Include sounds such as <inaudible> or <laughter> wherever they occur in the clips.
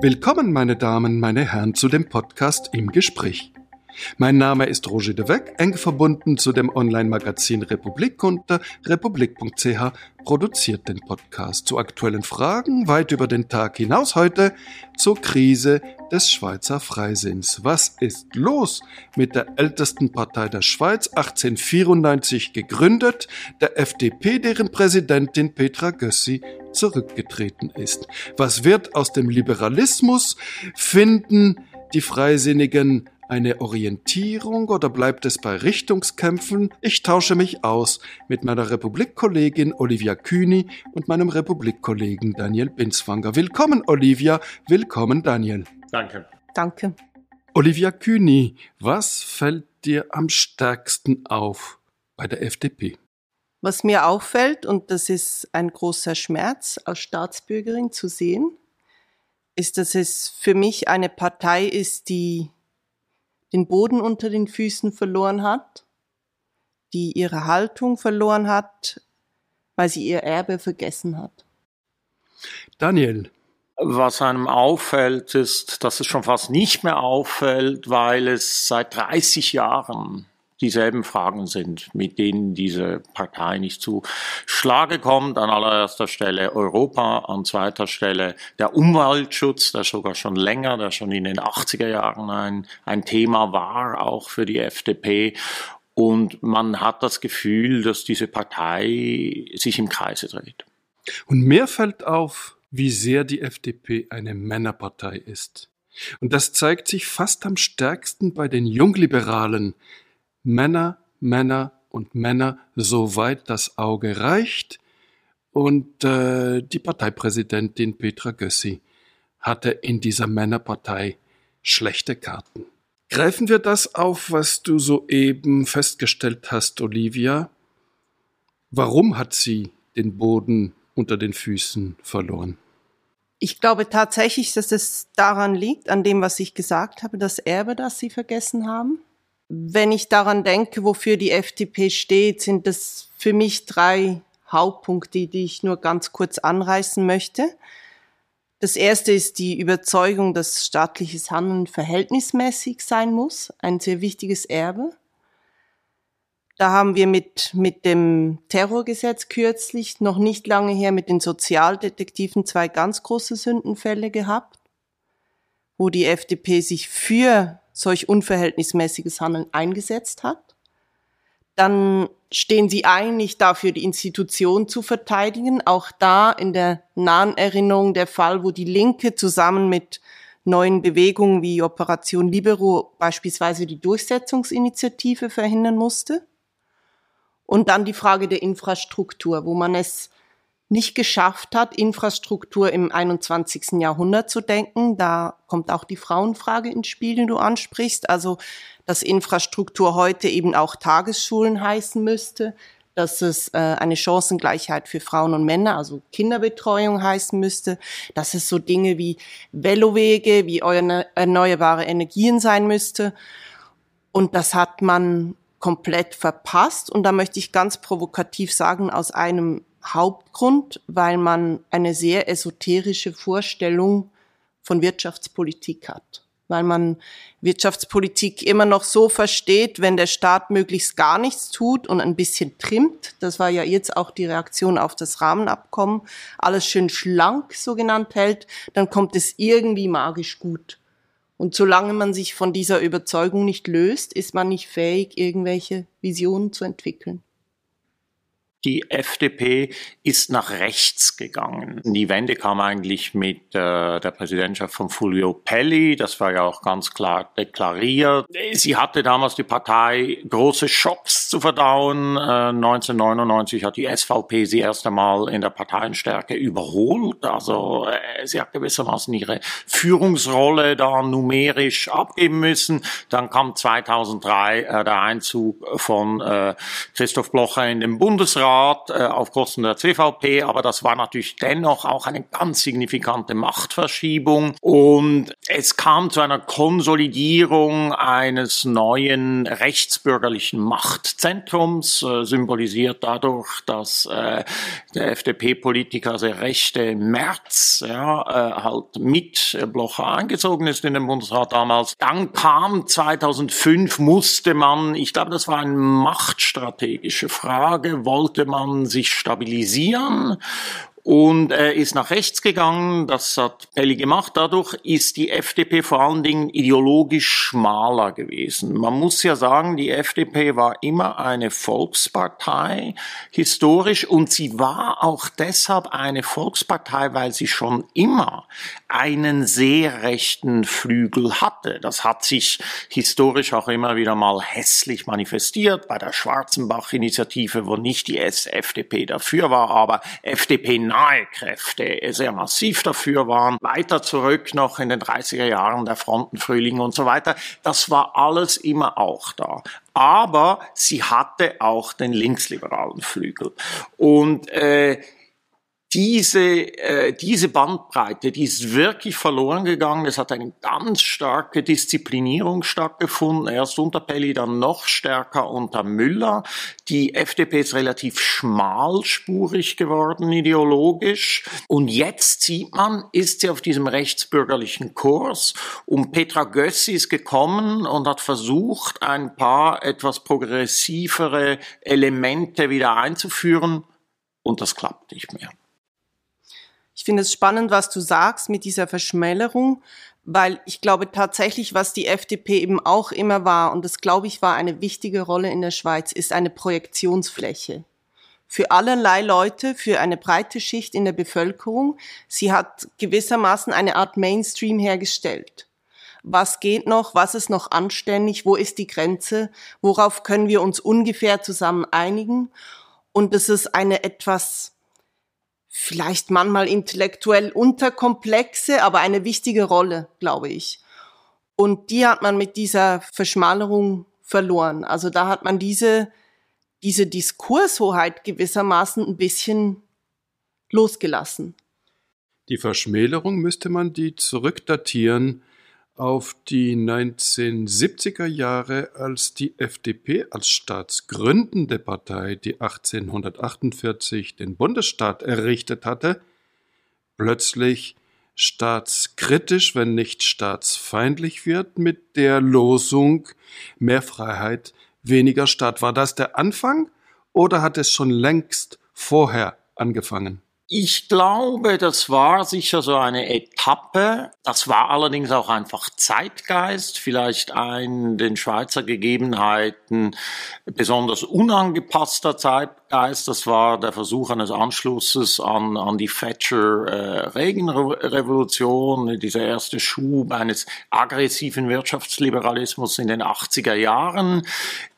Willkommen, meine Damen, meine Herren, zu dem Podcast im Gespräch. Mein Name ist Roger de Weck, eng verbunden zu dem Online-Magazin Republik unter republik.ch, produziert den Podcast zu aktuellen Fragen weit über den Tag hinaus heute zur Krise des Schweizer Freisinns. Was ist los mit der ältesten Partei der Schweiz, 1894 gegründet, der FDP, deren Präsidentin Petra Gössi zurückgetreten ist? Was wird aus dem Liberalismus? Finden die Freisinnigen eine Orientierung oder bleibt es bei Richtungskämpfen? Ich tausche mich aus mit meiner Republikkollegin Olivia Kühni und meinem Republikkollegen Daniel Binswanger. Willkommen, Olivia. Willkommen, Daniel. Danke. Danke. Olivia Kühni, was fällt dir am stärksten auf bei der FDP? Was mir auffällt, und das ist ein großer Schmerz als Staatsbürgerin zu sehen, ist, dass es für mich eine Partei ist, die den Boden unter den Füßen verloren hat, die ihre Haltung verloren hat, weil sie ihr Erbe vergessen hat. Daniel. Was einem auffällt, ist, dass es schon fast nicht mehr auffällt, weil es seit 30 Jahren dieselben Fragen sind, mit denen diese Partei nicht zu Schlage kommt. An allererster Stelle Europa, an zweiter Stelle der Umweltschutz, der sogar schon länger, der schon in den 80er Jahren ein, ein Thema war, auch für die FDP. Und man hat das Gefühl, dass diese Partei sich im Kreise dreht. Und mir fällt auf, wie sehr die FDP eine Männerpartei ist. Und das zeigt sich fast am stärksten bei den Jungliberalen, Männer, Männer und Männer, soweit das Auge reicht. Und äh, die Parteipräsidentin Petra Gössi hatte in dieser Männerpartei schlechte Karten. Greifen wir das auf, was du soeben festgestellt hast, Olivia. Warum hat sie den Boden unter den Füßen verloren? Ich glaube tatsächlich, dass es daran liegt, an dem, was ich gesagt habe, das Erbe, das sie vergessen haben. Wenn ich daran denke, wofür die FDP steht, sind das für mich drei Hauptpunkte, die ich nur ganz kurz anreißen möchte. Das erste ist die Überzeugung, dass staatliches Handeln verhältnismäßig sein muss, ein sehr wichtiges Erbe. Da haben wir mit, mit dem Terrorgesetz kürzlich, noch nicht lange her, mit den Sozialdetektiven zwei ganz große Sündenfälle gehabt, wo die FDP sich für solch unverhältnismäßiges Handeln eingesetzt hat. Dann stehen sie ein, nicht dafür die Institution zu verteidigen. Auch da in der nahen Erinnerung der Fall, wo die Linke zusammen mit neuen Bewegungen wie Operation Libero beispielsweise die Durchsetzungsinitiative verhindern musste. Und dann die Frage der Infrastruktur, wo man es nicht geschafft hat, Infrastruktur im 21. Jahrhundert zu denken. Da kommt auch die Frauenfrage ins Spiel, die du ansprichst. Also, dass Infrastruktur heute eben auch Tagesschulen heißen müsste, dass es äh, eine Chancengleichheit für Frauen und Männer, also Kinderbetreuung heißen müsste, dass es so Dinge wie Velowege, wie erneuerbare Energien sein müsste. Und das hat man komplett verpasst. Und da möchte ich ganz provokativ sagen, aus einem Hauptgrund, weil man eine sehr esoterische Vorstellung von Wirtschaftspolitik hat. Weil man Wirtschaftspolitik immer noch so versteht, wenn der Staat möglichst gar nichts tut und ein bisschen trimmt. Das war ja jetzt auch die Reaktion auf das Rahmenabkommen. Alles schön schlank so genannt hält, dann kommt es irgendwie magisch gut. Und solange man sich von dieser Überzeugung nicht löst, ist man nicht fähig, irgendwelche Visionen zu entwickeln. Die FDP ist nach rechts gegangen. Die Wende kam eigentlich mit äh, der Präsidentschaft von Fulvio Pelli. Das war ja auch ganz klar deklariert. Sie hatte damals die Partei große Schocks zu verdauen. Äh, 1999 hat die SVP sie erst einmal in der Parteienstärke überholt. Also äh, sie hat gewissermaßen ihre Führungsrolle da numerisch abgeben müssen. Dann kam 2003 äh, der Einzug von äh, Christoph Blocher in den Bundesrat Bundesrat äh, auf Kosten der CVP, aber das war natürlich dennoch auch eine ganz signifikante Machtverschiebung und es kam zu einer Konsolidierung eines neuen rechtsbürgerlichen Machtzentrums, äh, symbolisiert dadurch, dass äh, der FDP-Politiker, sehr rechte Merz, ja, halt mit Blocher eingezogen ist in den Bundesrat damals. Dann kam 2005, musste man, ich glaube, das war eine machtstrategische Frage, wollte man sich stabilisieren und er ist nach rechts gegangen. Das hat Pelli gemacht. Dadurch ist die FDP vor allen Dingen ideologisch schmaler gewesen. Man muss ja sagen, die FDP war immer eine Volkspartei historisch und sie war auch deshalb eine Volkspartei, weil sie schon immer einen sehr rechten Flügel hatte. Das hat sich historisch auch immer wieder mal hässlich manifestiert bei der Schwarzenbach-Initiative, wo nicht die FDP dafür war, aber FDP nahe Kräfte sehr massiv dafür waren. Weiter zurück noch in den 30er Jahren der Frontenfrühling und so weiter. Das war alles immer auch da aber sie hatte auch den linksliberalen Flügel. Und äh, diese, äh, diese Bandbreite, die ist wirklich verloren gegangen. Es hat eine ganz starke Disziplinierung stattgefunden. Erst unter Pelli, dann noch stärker unter Müller. Die FDP ist relativ schmalspurig geworden ideologisch. Und jetzt sieht man, ist sie auf diesem rechtsbürgerlichen Kurs. Und Petra Gössi ist gekommen und hat versucht, ein paar etwas progressivere Elemente wieder einzuführen. Und das klappt nicht mehr. Ich finde es spannend, was du sagst mit dieser Verschmälerung, weil ich glaube tatsächlich, was die FDP eben auch immer war, und das glaube ich war eine wichtige Rolle in der Schweiz, ist eine Projektionsfläche. Für allerlei Leute, für eine breite Schicht in der Bevölkerung. Sie hat gewissermaßen eine Art Mainstream hergestellt. Was geht noch? Was ist noch anständig? Wo ist die Grenze? Worauf können wir uns ungefähr zusammen einigen? Und es ist eine etwas vielleicht manchmal intellektuell unterkomplexe, aber eine wichtige Rolle, glaube ich. Und die hat man mit dieser Verschmalerung verloren. Also da hat man diese, diese Diskurshoheit gewissermaßen ein bisschen losgelassen. Die Verschmälerung müsste man die zurückdatieren auf die 1970er Jahre, als die FDP als staatsgründende Partei, die 1848 den Bundesstaat errichtet hatte, plötzlich staatskritisch, wenn nicht staatsfeindlich wird, mit der Losung mehr Freiheit, weniger Staat. War das der Anfang oder hat es schon längst vorher angefangen? Ich glaube, das war sicher so eine Etappe. Das war allerdings auch einfach Zeitgeist, vielleicht ein den Schweizer Gegebenheiten besonders unangepasster Zeitgeist. Das war der Versuch eines Anschlusses an, an die Thatcher-Regenrevolution, äh, dieser erste Schub eines aggressiven Wirtschaftsliberalismus in den 80er Jahren.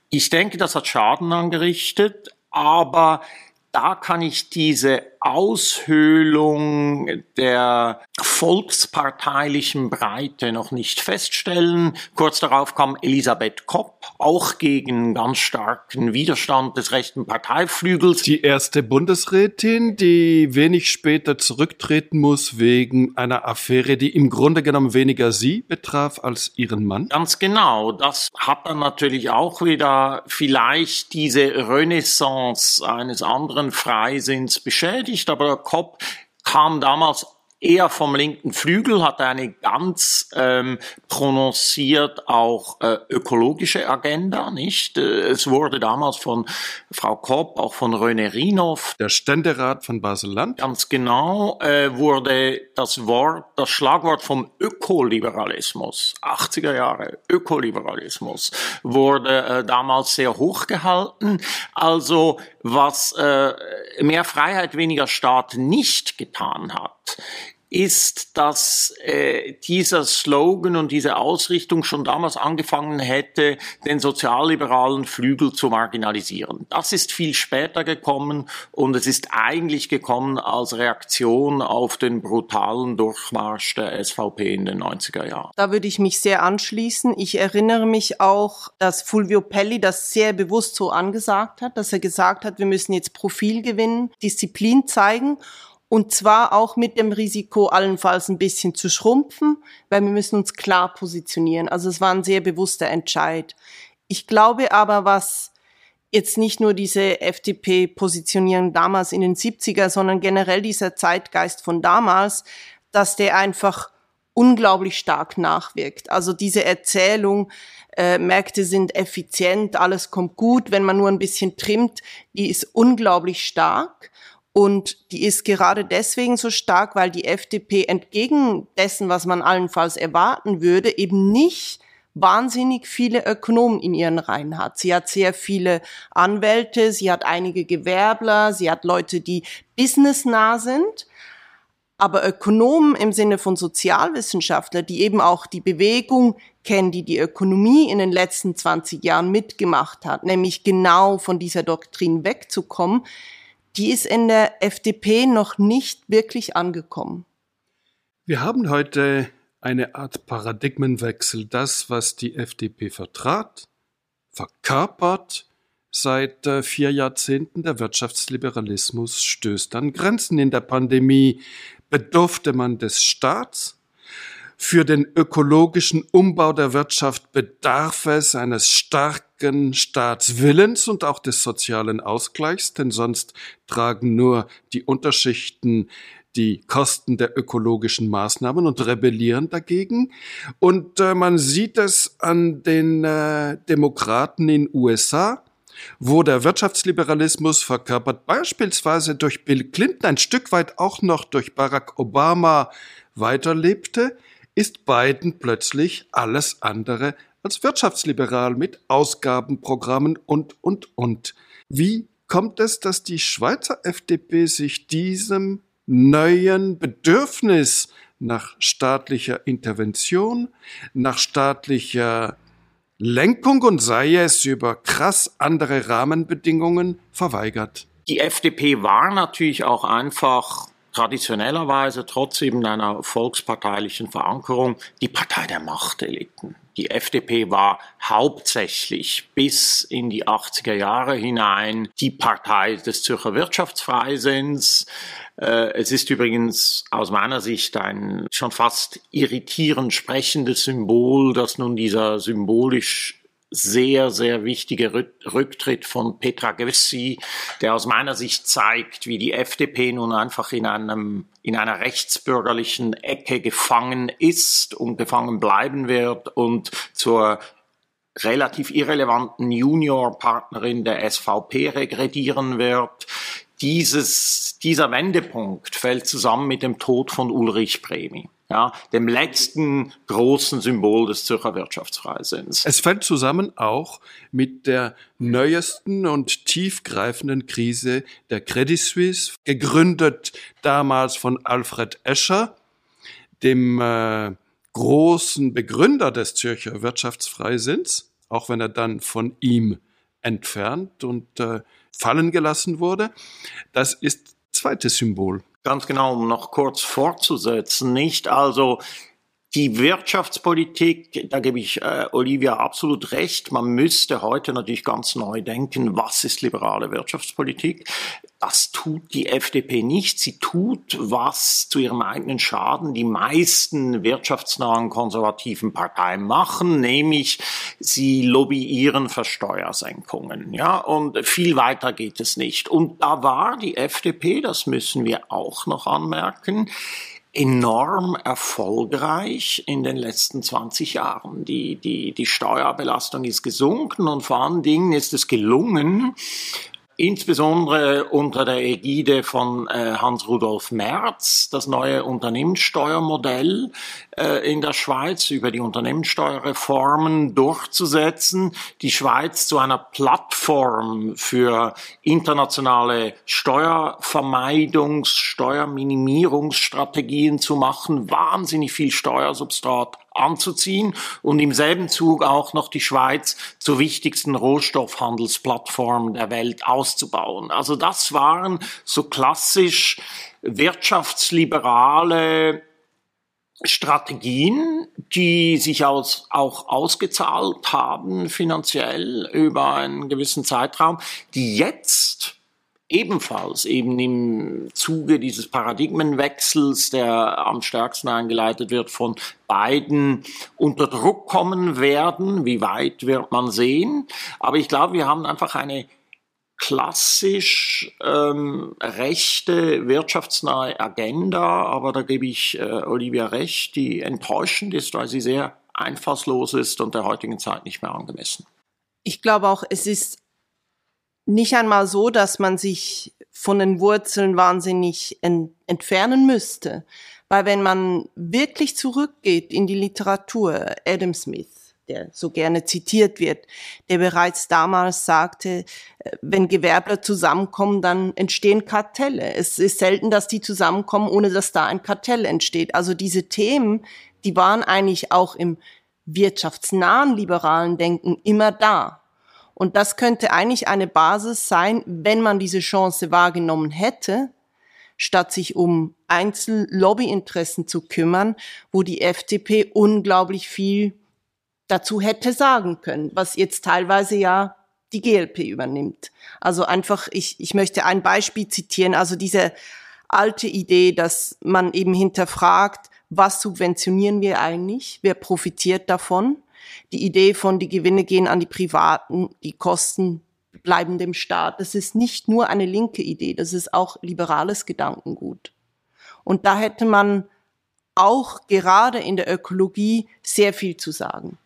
Ich denke, das hat Schaden angerichtet, aber da kann ich diese Aushöhlung der volksparteilichen Breite noch nicht feststellen. Kurz darauf kam Elisabeth Kopp, auch gegen ganz starken Widerstand des rechten Parteiflügels. Die erste Bundesrätin, die wenig später zurücktreten muss wegen einer Affäre, die im Grunde genommen weniger sie betraf als ihren Mann. Ganz genau. Das hat dann natürlich auch wieder vielleicht diese Renaissance eines anderen Freisinns beschädigt aber Kopp kam damals eher vom linken Flügel, hatte eine ganz ähm, prononciert auch äh, ökologische Agenda, nicht? Äh, es wurde damals von Frau Kopp, auch von René Rinov, der Ständerat von Basel-Land, ganz genau, äh, wurde das Wort, das Schlagwort vom Ökoliberalismus, 80er Jahre Ökoliberalismus, wurde äh, damals sehr hoch gehalten. Also was äh, mehr Freiheit, weniger Staat nicht getan hat, ist, dass äh, dieser Slogan und diese Ausrichtung schon damals angefangen hätte, den sozialliberalen Flügel zu marginalisieren. Das ist viel später gekommen und es ist eigentlich gekommen als Reaktion auf den brutalen Durchmarsch der SVP in den 90er Jahren. Da würde ich mich sehr anschließen. Ich erinnere mich auch, dass Fulvio Pelli das sehr bewusst so angesagt hat, dass er gesagt hat, wir müssen jetzt Profil gewinnen, Disziplin zeigen und zwar auch mit dem Risiko, allenfalls ein bisschen zu schrumpfen, weil wir müssen uns klar positionieren. Also es war ein sehr bewusster Entscheid. Ich glaube aber, was jetzt nicht nur diese FDP-Positionierung damals in den 70er, sondern generell dieser Zeitgeist von damals, dass der einfach unglaublich stark nachwirkt. Also diese Erzählung, äh, Märkte sind effizient, alles kommt gut, wenn man nur ein bisschen trimmt, die ist unglaublich stark. Und die ist gerade deswegen so stark, weil die FDP entgegen dessen, was man allenfalls erwarten würde, eben nicht wahnsinnig viele Ökonomen in ihren Reihen hat. Sie hat sehr viele Anwälte, sie hat einige Gewerbler, sie hat Leute, die businessnah sind. Aber Ökonomen im Sinne von Sozialwissenschaftler, die eben auch die Bewegung kennen, die die Ökonomie in den letzten 20 Jahren mitgemacht hat, nämlich genau von dieser Doktrin wegzukommen, die ist in der FDP noch nicht wirklich angekommen. Wir haben heute eine Art Paradigmenwechsel. Das, was die FDP vertrat, verkörpert seit äh, vier Jahrzehnten der Wirtschaftsliberalismus stößt an Grenzen. In der Pandemie bedurfte man des Staats. Für den ökologischen Umbau der Wirtschaft bedarf es eines starken Staatswillens und auch des sozialen Ausgleichs, denn sonst tragen nur die Unterschichten die Kosten der ökologischen Maßnahmen und rebellieren dagegen. Und äh, man sieht es an den äh, Demokraten in USA, wo der Wirtschaftsliberalismus verkörpert beispielsweise durch Bill Clinton ein Stück weit auch noch durch Barack Obama weiterlebte, ist Biden plötzlich alles andere als wirtschaftsliberal mit Ausgabenprogrammen und, und, und. Wie kommt es, dass die Schweizer FDP sich diesem neuen Bedürfnis nach staatlicher Intervention, nach staatlicher Lenkung und sei es über krass andere Rahmenbedingungen verweigert? Die FDP war natürlich auch einfach traditionellerweise trotz eben einer volksparteilichen Verankerung die Partei der Machteliten. Die FDP war hauptsächlich bis in die 80er Jahre hinein die Partei des Zürcher Wirtschaftsfreisinns. Äh, es ist übrigens aus meiner Sicht ein schon fast irritierend sprechendes Symbol, dass nun dieser symbolisch sehr, sehr wichtige Rücktritt von Petra Gössi, der aus meiner Sicht zeigt, wie die FDP nun einfach in einem, in einer rechtsbürgerlichen Ecke gefangen ist und gefangen bleiben wird und zur relativ irrelevanten Juniorpartnerin der SVP regredieren wird. Dieses, dieser Wendepunkt fällt zusammen mit dem Tod von Ulrich Bremi ja, dem letzten großen Symbol des Zürcher Wirtschaftsfreisinns. Es fällt zusammen auch mit der neuesten und tiefgreifenden Krise der Credit Suisse, gegründet damals von Alfred Escher, dem äh, großen Begründer des Zürcher Wirtschaftsfreisinns, auch wenn er dann von ihm entfernt und äh, fallen gelassen wurde. Das ist zweites Symbol. Ganz genau, um noch kurz fortzusetzen, nicht? Also die Wirtschaftspolitik, da gebe ich äh, Olivia absolut recht. Man müsste heute natürlich ganz neu denken, was ist liberale Wirtschaftspolitik? Das tut die FDP nicht. Sie tut, was zu ihrem eigenen Schaden die meisten wirtschaftsnahen konservativen Parteien machen, nämlich sie lobbyieren für Steuersenkungen. Ja, und viel weiter geht es nicht. Und da war die FDP, das müssen wir auch noch anmerken, enorm erfolgreich in den letzten 20 Jahren. Die, die, die Steuerbelastung ist gesunken und vor allen Dingen ist es gelungen, insbesondere unter der Ägide von äh, Hans-Rudolf Merz das neue Unternehmenssteuermodell äh, in der Schweiz über die Unternehmenssteuerreformen durchzusetzen, die Schweiz zu einer Plattform für internationale Steuervermeidungs-, Steuerminimierungsstrategien zu machen, wahnsinnig viel Steuersubstrat anzuziehen und im selben Zug auch noch die Schweiz zur wichtigsten Rohstoffhandelsplattform der Welt auszubauen. Also das waren so klassisch wirtschaftsliberale Strategien, die sich aus, auch ausgezahlt haben finanziell über einen gewissen Zeitraum, die jetzt ebenfalls eben im Zuge dieses Paradigmenwechsels, der am stärksten eingeleitet wird von beiden, unter Druck kommen werden. Wie weit wird man sehen? Aber ich glaube, wir haben einfach eine klassisch ähm, rechte, wirtschaftsnahe Agenda, aber da gebe ich äh, Olivia recht, die enttäuschend ist, weil sie sehr einfallslos ist und der heutigen Zeit nicht mehr angemessen. Ich glaube auch, es ist nicht einmal so, dass man sich von den Wurzeln wahnsinnig ent entfernen müsste. Weil wenn man wirklich zurückgeht in die Literatur, Adam Smith, der so gerne zitiert wird, der bereits damals sagte, äh, wenn Gewerbler zusammenkommen, dann entstehen Kartelle. Es ist selten, dass die zusammenkommen, ohne dass da ein Kartell entsteht. Also diese Themen, die waren eigentlich auch im wirtschaftsnahen liberalen Denken immer da. Und das könnte eigentlich eine Basis sein, wenn man diese Chance wahrgenommen hätte, statt sich um Einzellobbyinteressen zu kümmern, wo die FDP unglaublich viel dazu hätte sagen können, was jetzt teilweise ja die GLP übernimmt. Also einfach, ich, ich möchte ein Beispiel zitieren, also diese alte Idee, dass man eben hinterfragt, was subventionieren wir eigentlich, wer profitiert davon die Idee von, die Gewinne gehen an die Privaten, die Kosten bleiben dem Staat. Das ist nicht nur eine linke Idee, das ist auch liberales Gedankengut. Und da hätte man auch gerade in der Ökologie sehr viel zu sagen.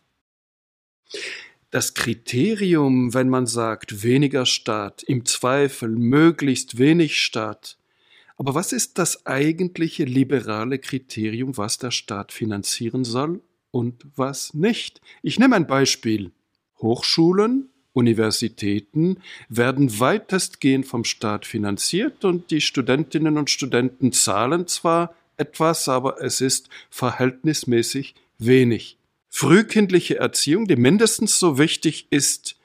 Das Kriterium, wenn man sagt, weniger Staat, im Zweifel möglichst wenig Staat. Aber was ist das eigentliche liberale Kriterium, was der Staat finanzieren soll und was nicht. Ich nehme ein Beispiel. Hochschulen, Universitäten werden weitestgehend vom Staat finanziert und die Studentinnen und Studenten zahlen zwar etwas, aber es ist verhältnismäßig wenig. Frühkindliche Erziehung, die mindestens so wichtig ist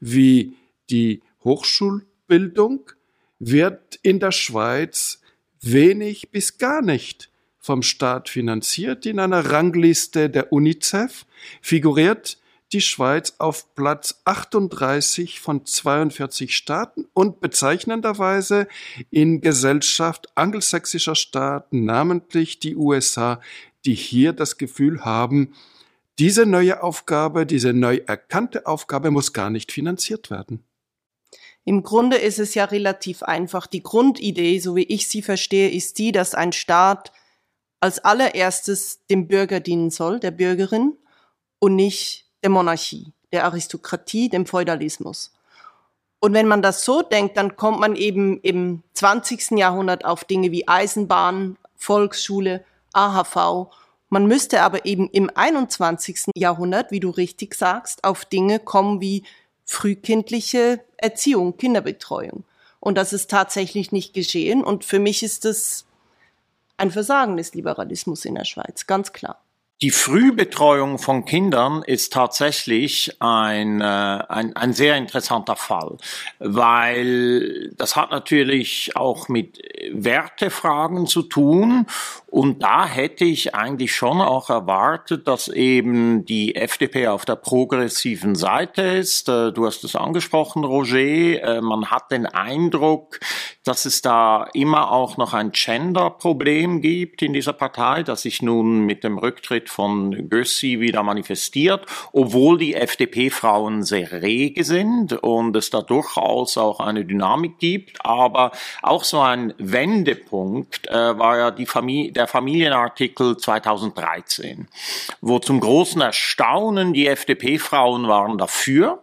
wie die Hochschulbildung, wird in der Schweiz wenig bis gar nicht vom Staat finanziert. In einer Rangliste der UNICEF figuriert die Schweiz auf Platz 38 von 42 Staaten und bezeichnenderweise in Gesellschaft angelsächsischer Staaten, namentlich die USA, die hier das Gefühl haben, diese neue Aufgabe, diese neu erkannte Aufgabe muss gar nicht finanziert werden. Im Grunde ist es ja relativ einfach. Die Grundidee, so wie ich sie verstehe, ist die, dass ein Staat als allererstes dem Bürger dienen soll, der Bürgerin, und nicht der Monarchie, der Aristokratie, dem Feudalismus. Und wenn man das so denkt, dann kommt man eben im 20. Jahrhundert auf Dinge wie Eisenbahn, Volksschule, AHV. Man müsste aber eben im 21. Jahrhundert, wie du richtig sagst, auf Dinge kommen wie frühkindliche Erziehung, Kinderbetreuung. Und das ist tatsächlich nicht geschehen. Und für mich ist das ein Versagen des Liberalismus in der Schweiz, ganz klar. Die Frühbetreuung von Kindern ist tatsächlich ein, äh, ein, ein sehr interessanter Fall, weil das hat natürlich auch mit Wertefragen zu tun. Und da hätte ich eigentlich schon auch erwartet, dass eben die FDP auf der progressiven Seite ist. Äh, du hast es angesprochen, Roger. Äh, man hat den Eindruck, dass es da immer auch noch ein Gender-Problem gibt in dieser Partei, das sich nun mit dem Rücktritt von Gössi wieder manifestiert, obwohl die FDP-Frauen sehr rege sind und es da durchaus auch eine Dynamik gibt. Aber auch so ein Wendepunkt äh, war ja die Familie, der Familienartikel 2013, wo zum großen Erstaunen die FDP-Frauen waren dafür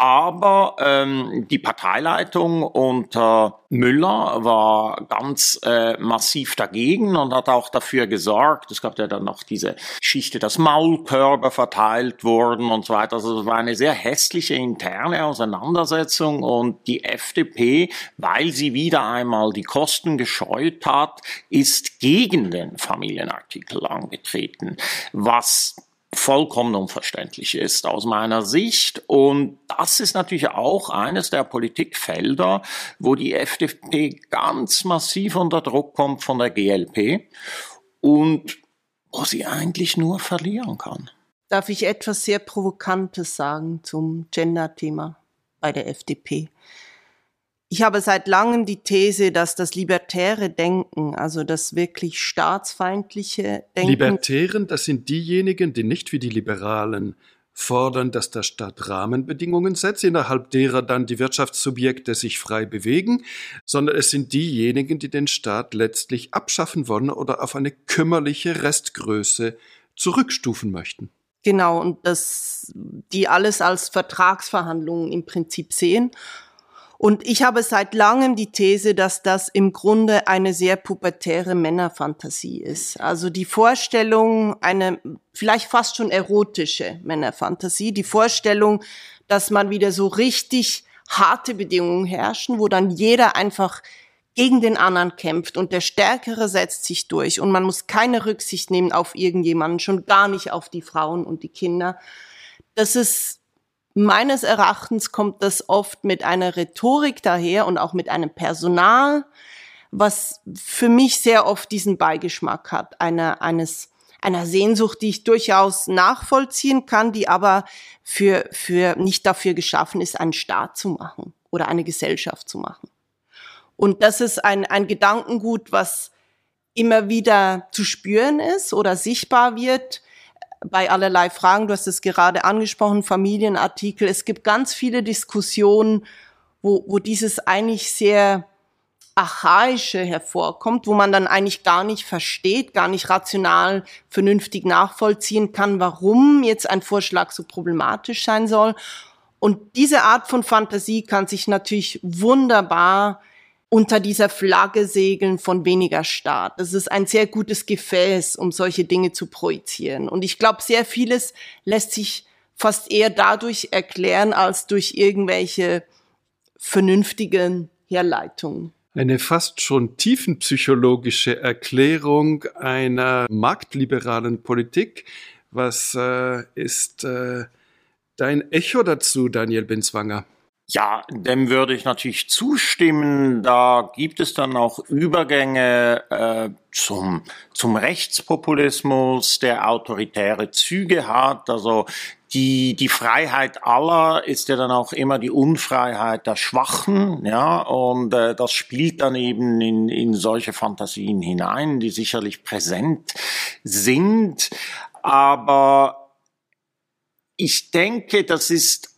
Aber ähm, die Parteileitung unter Müller war ganz äh, massiv dagegen und hat auch dafür gesorgt. Es gab ja dann noch diese Geschichte, dass Maulkörper verteilt wurden und so weiter. Also es war eine sehr hässliche interne Auseinandersetzung und die FDP, weil sie wieder einmal die Kosten gescheut hat, ist gegen den Familienartikel angetreten, was vollkommen unverständlich ist aus meiner Sicht. Und das ist natürlich auch eines der Politikfelder, wo die FDP ganz massiv unter Druck kommt von der GLP und wo sie eigentlich nur verlieren kann. Darf ich etwas sehr Provokantes sagen zum Gender-Thema bei der FDP? Ich habe seit langem die These, dass das libertäre Denken, also das wirklich staatsfeindliche Denken. Libertären, das sind diejenigen, die nicht wie die Liberalen fordern, dass der Staat Rahmenbedingungen setzt, innerhalb derer dann die Wirtschaftssubjekte sich frei bewegen, sondern es sind diejenigen, die den Staat letztlich abschaffen wollen oder auf eine kümmerliche Restgröße zurückstufen möchten. Genau, und dass die alles als Vertragsverhandlungen im Prinzip sehen und ich habe seit langem die These, dass das im Grunde eine sehr pubertäre Männerfantasie ist. Also die Vorstellung, eine vielleicht fast schon erotische Männerfantasie, die Vorstellung, dass man wieder so richtig harte Bedingungen herrschen, wo dann jeder einfach gegen den anderen kämpft und der Stärkere setzt sich durch und man muss keine Rücksicht nehmen auf irgendjemanden, schon gar nicht auf die Frauen und die Kinder. Das ist Meines Erachtens kommt das oft mit einer Rhetorik daher und auch mit einem Personal, was für mich sehr oft diesen Beigeschmack hat, einer, eines, einer Sehnsucht, die ich durchaus nachvollziehen kann, die aber für, für nicht dafür geschaffen ist, einen Staat zu machen oder eine Gesellschaft zu machen. Und das ist ein, ein Gedankengut, was immer wieder zu spüren ist oder sichtbar wird, bei allerlei Fragen. Du hast es gerade angesprochen, Familienartikel. Es gibt ganz viele Diskussionen, wo, wo dieses eigentlich sehr archaische hervorkommt, wo man dann eigentlich gar nicht versteht, gar nicht rational vernünftig nachvollziehen kann, warum jetzt ein Vorschlag so problematisch sein soll. Und diese Art von Fantasie kann sich natürlich wunderbar unter dieser Flagge segeln von weniger Staat. Das ist ein sehr gutes Gefäß, um solche Dinge zu projizieren. Und ich glaube, sehr vieles lässt sich fast eher dadurch erklären als durch irgendwelche vernünftigen Herleitungen. Eine fast schon tiefenpsychologische Erklärung einer marktliberalen Politik. Was äh, ist äh, dein Echo dazu, Daniel Benzwanger? Ja, dem würde ich natürlich zustimmen. Da gibt es dann auch Übergänge äh, zum, zum Rechtspopulismus, der autoritäre Züge hat. Also die, die Freiheit aller ist ja dann auch immer die Unfreiheit der Schwachen, ja, und äh, das spielt dann eben in, in solche Fantasien hinein, die sicherlich präsent sind. Aber ich denke, das ist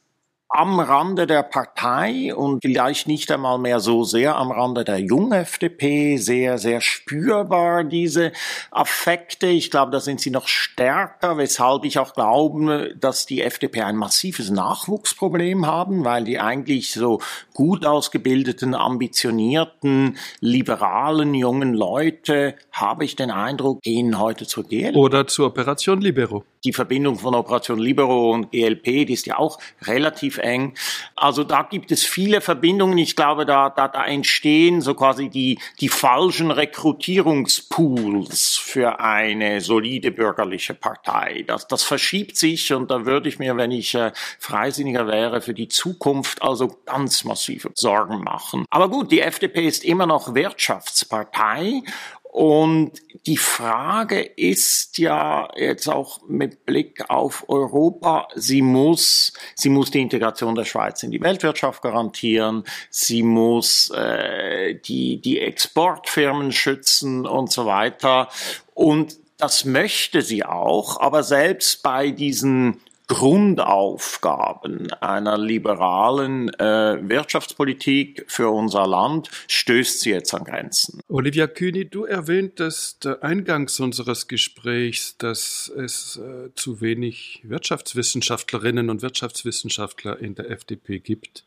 am Rande der Partei und vielleicht nicht einmal mehr so sehr am Rande der Jung-FDP sehr, sehr spürbar, diese Affekte. Ich glaube, da sind sie noch stärker, weshalb ich auch glaube, dass die FDP ein massives Nachwuchsproblem haben, weil die eigentlich so gut ausgebildeten, ambitionierten, liberalen jungen Leute, habe ich den Eindruck, gehen heute zur GLP. Oder zur Operation Libero die Verbindung von Operation Libero und GLP, die ist ja auch relativ eng. Also da gibt es viele Verbindungen. Ich glaube, da, da, da entstehen so quasi die, die falschen Rekrutierungspools für eine solide bürgerliche Partei. Das, das verschiebt sich und da würde ich mir, wenn ich äh, Freisinniger wäre, für die Zukunft also ganz massive Sorgen machen. Aber gut, die FDP ist immer noch Wirtschaftspartei und die Frage ist ja jetzt auch mit Blick auf Europa, sie muss, sie muss die Integration der Schweiz in die Weltwirtschaft garantieren, sie muss äh, die, die Exportfirmen schützen und so weiter. Und das möchte sie auch, aber selbst bei diesen Grundaufgaben einer liberalen äh, Wirtschaftspolitik für unser Land stößt sie jetzt an Grenzen. Olivia Kühni, du erwähntest äh, eingangs unseres Gesprächs, dass es äh, zu wenig Wirtschaftswissenschaftlerinnen und Wirtschaftswissenschaftler in der FDP gibt.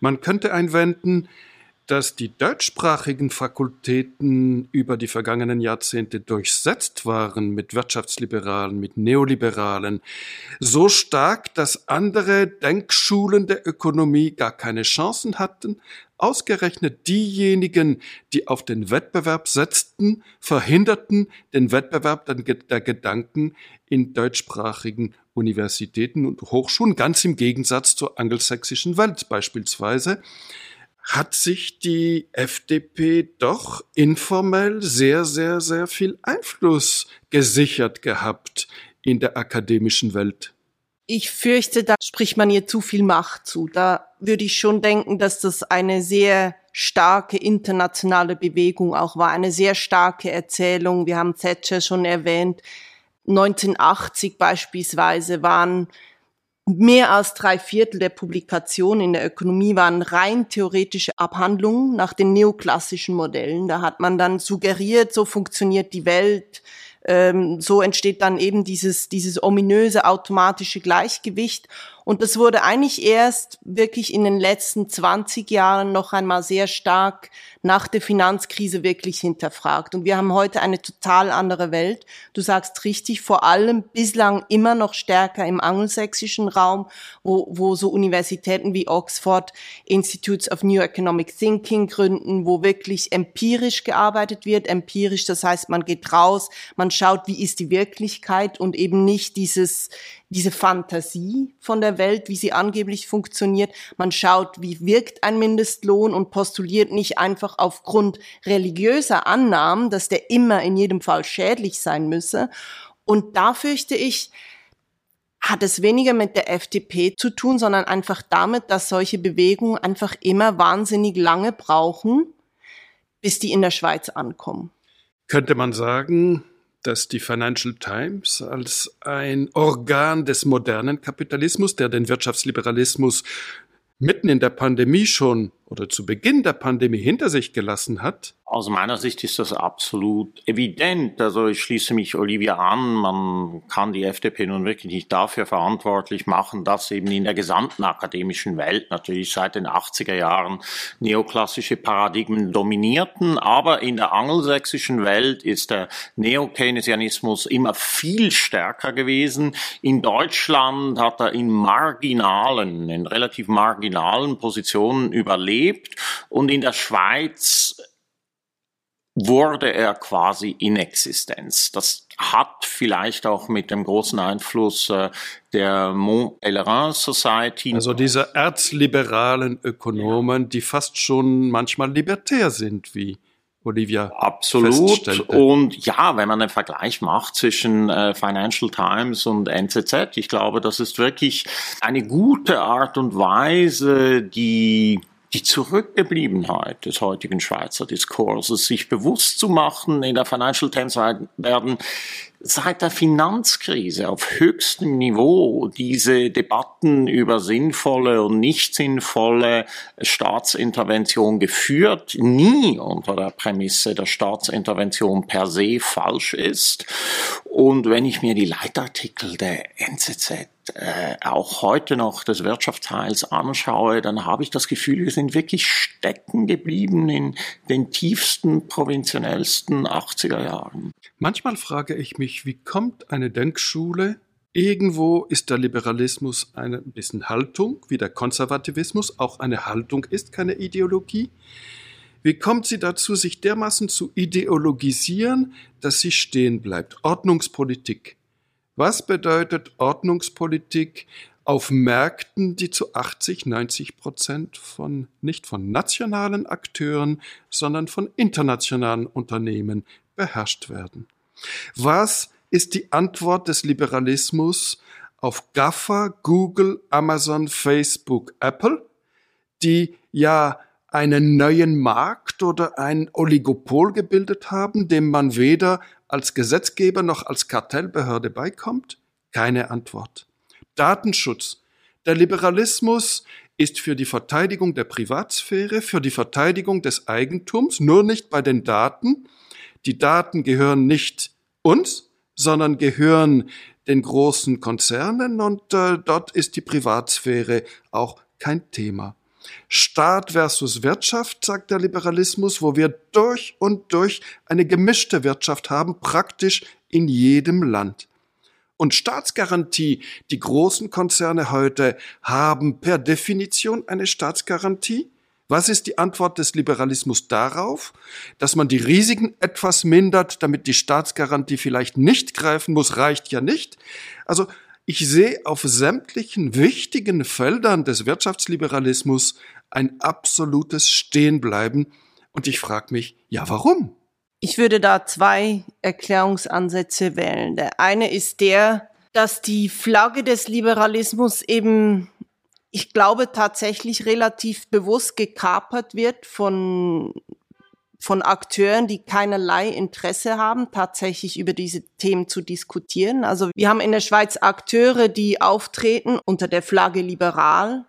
Man könnte einwenden, dass die deutschsprachigen Fakultäten über die vergangenen Jahrzehnte durchsetzt waren mit Wirtschaftsliberalen, mit Neoliberalen, so stark, dass andere Denkschulen der Ökonomie gar keine Chancen hatten, ausgerechnet diejenigen, die auf den Wettbewerb setzten, verhinderten den Wettbewerb der Gedanken in deutschsprachigen Universitäten und Hochschulen, ganz im Gegensatz zur angelsächsischen Welt beispielsweise hat sich die FDP doch informell sehr, sehr, sehr viel Einfluss gesichert gehabt in der akademischen Welt. Ich fürchte, da spricht man ihr zu viel Macht zu. Da würde ich schon denken, dass das eine sehr starke internationale Bewegung auch war, eine sehr starke Erzählung. Wir haben Thatcher schon erwähnt. 1980 beispielsweise waren Mehr als drei Viertel der Publikationen in der Ökonomie waren rein theoretische Abhandlungen nach den neoklassischen Modellen. Da hat man dann suggeriert, so funktioniert die Welt, ähm, so entsteht dann eben dieses, dieses ominöse automatische Gleichgewicht. Und das wurde eigentlich erst wirklich in den letzten 20 Jahren noch einmal sehr stark nach der Finanzkrise wirklich hinterfragt. Und wir haben heute eine total andere Welt. Du sagst richtig, vor allem bislang immer noch stärker im angelsächsischen Raum, wo, wo so Universitäten wie Oxford Institutes of New Economic Thinking gründen, wo wirklich empirisch gearbeitet wird. Empirisch, das heißt, man geht raus, man schaut, wie ist die Wirklichkeit und eben nicht dieses diese Fantasie von der Welt, wie sie angeblich funktioniert. Man schaut, wie wirkt ein Mindestlohn und postuliert nicht einfach aufgrund religiöser Annahmen, dass der immer in jedem Fall schädlich sein müsse. Und da fürchte ich, hat es weniger mit der FDP zu tun, sondern einfach damit, dass solche Bewegungen einfach immer wahnsinnig lange brauchen, bis die in der Schweiz ankommen. Könnte man sagen, dass die Financial Times als ein Organ des modernen Kapitalismus, der den Wirtschaftsliberalismus mitten in der Pandemie schon oder zu Beginn der Pandemie hinter sich gelassen hat, aus meiner Sicht ist das absolut evident. Also ich schließe mich Olivia an. Man kann die FDP nun wirklich nicht dafür verantwortlich machen, dass eben in der gesamten akademischen Welt natürlich seit den 80er Jahren neoklassische Paradigmen dominierten. Aber in der angelsächsischen Welt ist der Neokeynesianismus immer viel stärker gewesen. In Deutschland hat er in marginalen, in relativ marginalen Positionen überlebt. Und in der Schweiz wurde er quasi in Existenz. Das hat vielleicht auch mit dem großen Einfluss äh, der Mont Pelerin Society. Also diese erzliberalen Ökonomen, ja. die fast schon manchmal libertär sind, wie Olivia. Absolut. Und ja, wenn man einen Vergleich macht zwischen äh, Financial Times und NZZ, ich glaube, das ist wirklich eine gute Art und Weise, die die Zurückgebliebenheit des heutigen Schweizer Diskurses, sich bewusst zu machen, in der Financial Times werden seit der Finanzkrise auf höchstem Niveau diese Debatten über sinnvolle und nicht sinnvolle Staatsintervention geführt, nie unter der Prämisse, dass Staatsintervention per se falsch ist. Und wenn ich mir die Leitartikel der NZZ äh, auch heute noch des Wirtschaftsteils anschaue, dann habe ich das Gefühl, wir sind wirklich stecken geblieben in den tiefsten, provinziellsten 80er Jahren. Manchmal frage ich mich, wie kommt eine Denkschule Irgendwo ist der Liberalismus ein bisschen Haltung, wie der Konservativismus auch eine Haltung ist, keine Ideologie. Wie kommt sie dazu, sich dermaßen zu ideologisieren, dass sie stehen bleibt? Ordnungspolitik. Was bedeutet Ordnungspolitik auf Märkten, die zu 80, 90 Prozent von, nicht von nationalen Akteuren, sondern von internationalen Unternehmen beherrscht werden? Was ist die Antwort des Liberalismus auf GAFA, Google, Amazon, Facebook, Apple, die ja einen neuen Markt oder ein Oligopol gebildet haben, dem man weder als Gesetzgeber noch als Kartellbehörde beikommt? Keine Antwort. Datenschutz. Der Liberalismus ist für die Verteidigung der Privatsphäre, für die Verteidigung des Eigentums, nur nicht bei den Daten. Die Daten gehören nicht uns, sondern gehören den großen Konzernen und äh, dort ist die Privatsphäre auch kein Thema. Staat versus Wirtschaft, sagt der Liberalismus, wo wir durch und durch eine gemischte Wirtschaft haben, praktisch in jedem Land. Und Staatsgarantie, die großen Konzerne heute haben per Definition eine Staatsgarantie. Was ist die Antwort des Liberalismus darauf? Dass man die Risiken etwas mindert, damit die Staatsgarantie vielleicht nicht greifen muss, reicht ja nicht. Also ich sehe auf sämtlichen wichtigen Feldern des Wirtschaftsliberalismus ein absolutes Stehenbleiben. Und ich frage mich, ja, warum? Ich würde da zwei Erklärungsansätze wählen. Der eine ist der, dass die Flagge des Liberalismus eben, ich glaube, tatsächlich relativ bewusst gekapert wird von von Akteuren, die keinerlei Interesse haben, tatsächlich über diese Themen zu diskutieren. Also wir haben in der Schweiz Akteure, die auftreten unter der Flagge liberal,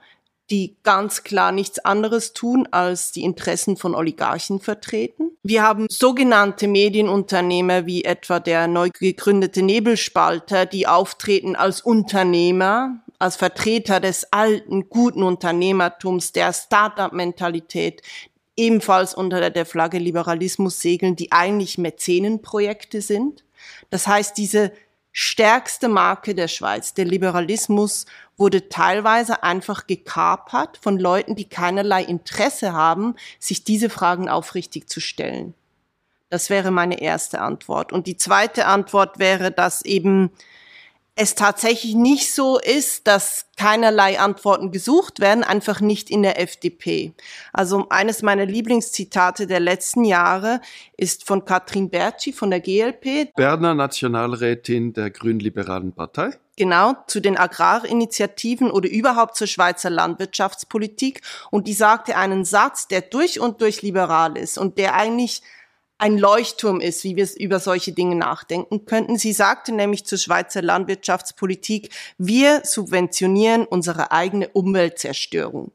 die ganz klar nichts anderes tun, als die Interessen von Oligarchen vertreten. Wir haben sogenannte Medienunternehmer wie etwa der neu gegründete Nebelspalter, die auftreten als Unternehmer, als Vertreter des alten, guten Unternehmertums, der Start-up-Mentalität, ebenfalls unter der Flagge Liberalismus segeln, die eigentlich Mäzenenprojekte sind. Das heißt, diese stärkste Marke der Schweiz, der Liberalismus, wurde teilweise einfach gekapert von Leuten, die keinerlei Interesse haben, sich diese Fragen aufrichtig zu stellen. Das wäre meine erste Antwort. Und die zweite Antwort wäre, dass eben es tatsächlich nicht so ist, dass keinerlei Antworten gesucht werden, einfach nicht in der FDP. Also eines meiner Lieblingszitate der letzten Jahre ist von Katrin Bertschi von der GLP. Berner Nationalrätin der Grünliberalen Partei. Genau, zu den Agrarinitiativen oder überhaupt zur Schweizer Landwirtschaftspolitik. Und die sagte einen Satz, der durch und durch liberal ist und der eigentlich ein Leuchtturm ist, wie wir über solche Dinge nachdenken könnten. Sie sagte nämlich zur Schweizer Landwirtschaftspolitik, wir subventionieren unsere eigene Umweltzerstörung.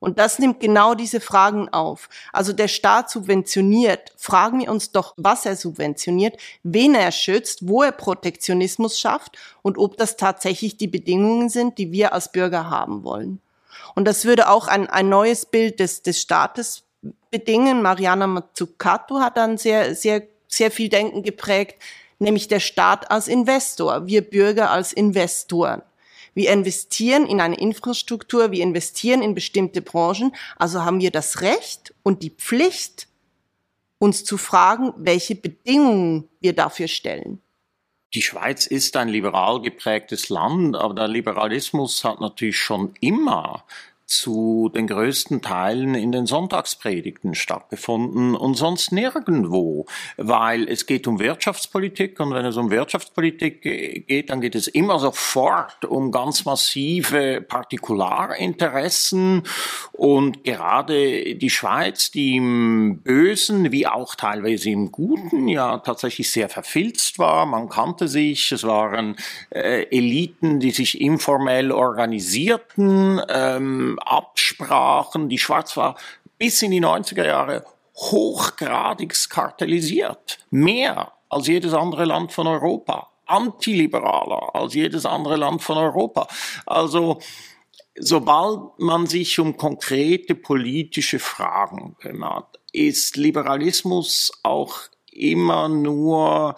Und das nimmt genau diese Fragen auf. Also der Staat subventioniert. Fragen wir uns doch, was er subventioniert, wen er schützt, wo er Protektionismus schafft und ob das tatsächlich die Bedingungen sind, die wir als Bürger haben wollen. Und das würde auch ein, ein neues Bild des, des Staates bedingen. Mariana Mazzucato hat dann sehr, sehr, sehr viel Denken geprägt, nämlich der Staat als Investor, wir Bürger als Investoren. Wir investieren in eine Infrastruktur, wir investieren in bestimmte Branchen, also haben wir das Recht und die Pflicht, uns zu fragen, welche Bedingungen wir dafür stellen. Die Schweiz ist ein liberal geprägtes Land, aber der Liberalismus hat natürlich schon immer zu den größten Teilen in den Sonntagspredigten stattgefunden und sonst nirgendwo, weil es geht um Wirtschaftspolitik und wenn es um Wirtschaftspolitik geht, dann geht es immer sofort um ganz massive Partikularinteressen und gerade die Schweiz, die im Bösen wie auch teilweise im Guten ja tatsächlich sehr verfilzt war, man kannte sich, es waren äh, Eliten, die sich informell organisierten, ähm, Absprachen. Die Schweiz war bis in die 90er Jahre hochgradig kartellisiert. Mehr als jedes andere Land von Europa. Antiliberaler als jedes andere Land von Europa. Also, sobald man sich um konkrete politische Fragen kümmert, ist Liberalismus auch immer nur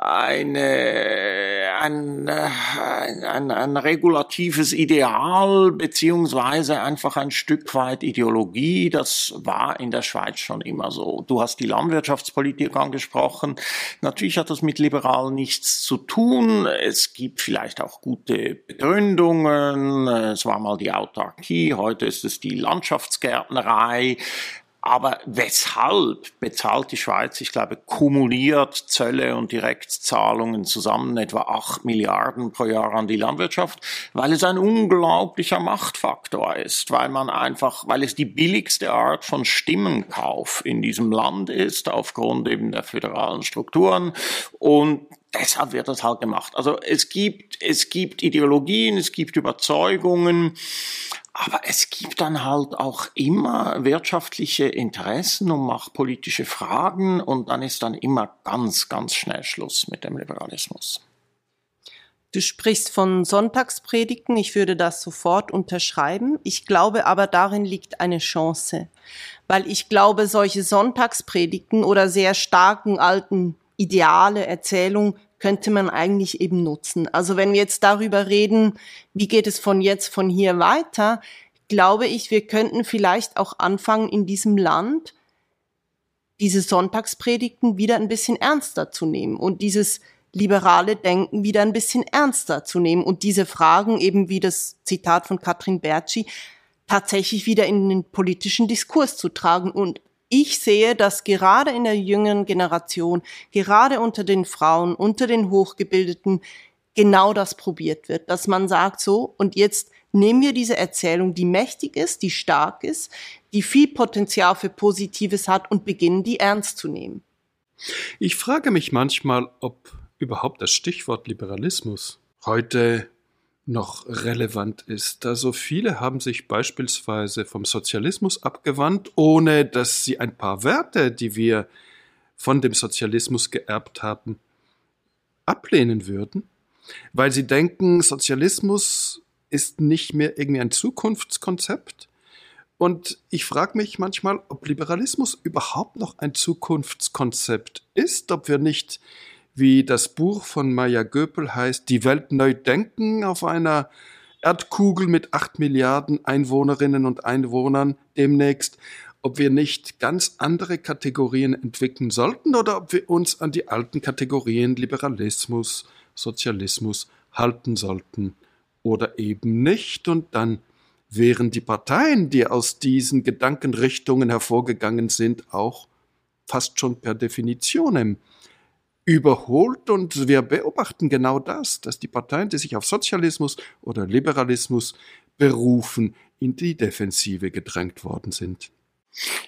eine, ein, ein, ein regulatives Ideal beziehungsweise einfach ein Stück weit Ideologie. Das war in der Schweiz schon immer so. Du hast die Landwirtschaftspolitik angesprochen. Natürlich hat das mit Liberalen nichts zu tun. Es gibt vielleicht auch gute Begründungen. Es war mal die Autarkie, heute ist es die Landschaftsgärtnerei. Aber weshalb bezahlt die Schweiz, ich glaube, kumuliert Zölle und Direktzahlungen zusammen etwa acht Milliarden pro Jahr an die Landwirtschaft? Weil es ein unglaublicher Machtfaktor ist, weil man einfach, weil es die billigste Art von Stimmenkauf in diesem Land ist, aufgrund eben der föderalen Strukturen und deshalb wird das halt gemacht. Also es gibt, es gibt Ideologien, es gibt Überzeugungen, aber es gibt dann halt auch immer wirtschaftliche Interessen und machtpolitische Fragen und dann ist dann immer ganz, ganz schnell Schluss mit dem Liberalismus. Du sprichst von Sonntagspredigten. Ich würde das sofort unterschreiben. Ich glaube aber, darin liegt eine Chance. Weil ich glaube, solche Sonntagspredigten oder sehr starken alten Ideale, Erzählungen könnte man eigentlich eben nutzen. Also wenn wir jetzt darüber reden, wie geht es von jetzt, von hier weiter, glaube ich, wir könnten vielleicht auch anfangen, in diesem Land diese Sonntagspredigten wieder ein bisschen ernster zu nehmen und dieses liberale Denken wieder ein bisschen ernster zu nehmen und diese Fragen eben wie das Zitat von Katrin Bertschi tatsächlich wieder in den politischen Diskurs zu tragen. Und ich sehe, dass gerade in der jüngeren Generation, gerade unter den Frauen, unter den Hochgebildeten, genau das probiert wird, dass man sagt so, und jetzt nehmen wir diese Erzählung, die mächtig ist, die stark ist, die viel Potenzial für Positives hat und beginnen, die ernst zu nehmen. Ich frage mich manchmal, ob überhaupt das Stichwort Liberalismus heute noch relevant ist. Also viele haben sich beispielsweise vom Sozialismus abgewandt, ohne dass sie ein paar Werte, die wir von dem Sozialismus geerbt haben, ablehnen würden, weil sie denken, Sozialismus ist nicht mehr irgendwie ein Zukunftskonzept. Und ich frage mich manchmal, ob Liberalismus überhaupt noch ein Zukunftskonzept ist, ob wir nicht wie das Buch von Maya Göpel heißt, Die Welt neu denken auf einer Erdkugel mit acht Milliarden Einwohnerinnen und Einwohnern demnächst, ob wir nicht ganz andere Kategorien entwickeln sollten oder ob wir uns an die alten Kategorien Liberalismus, Sozialismus halten sollten oder eben nicht. Und dann wären die Parteien, die aus diesen Gedankenrichtungen hervorgegangen sind, auch fast schon per Definition überholt und wir beobachten genau das, dass die Parteien, die sich auf Sozialismus oder Liberalismus berufen, in die Defensive gedrängt worden sind.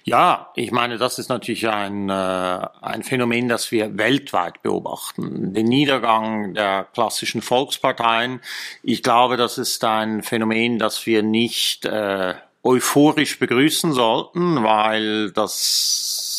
Ja, ich meine, das ist natürlich ein, äh, ein Phänomen, das wir weltweit beobachten. Den Niedergang der klassischen Volksparteien. Ich glaube, das ist ein Phänomen, das wir nicht äh, euphorisch begrüßen sollten, weil das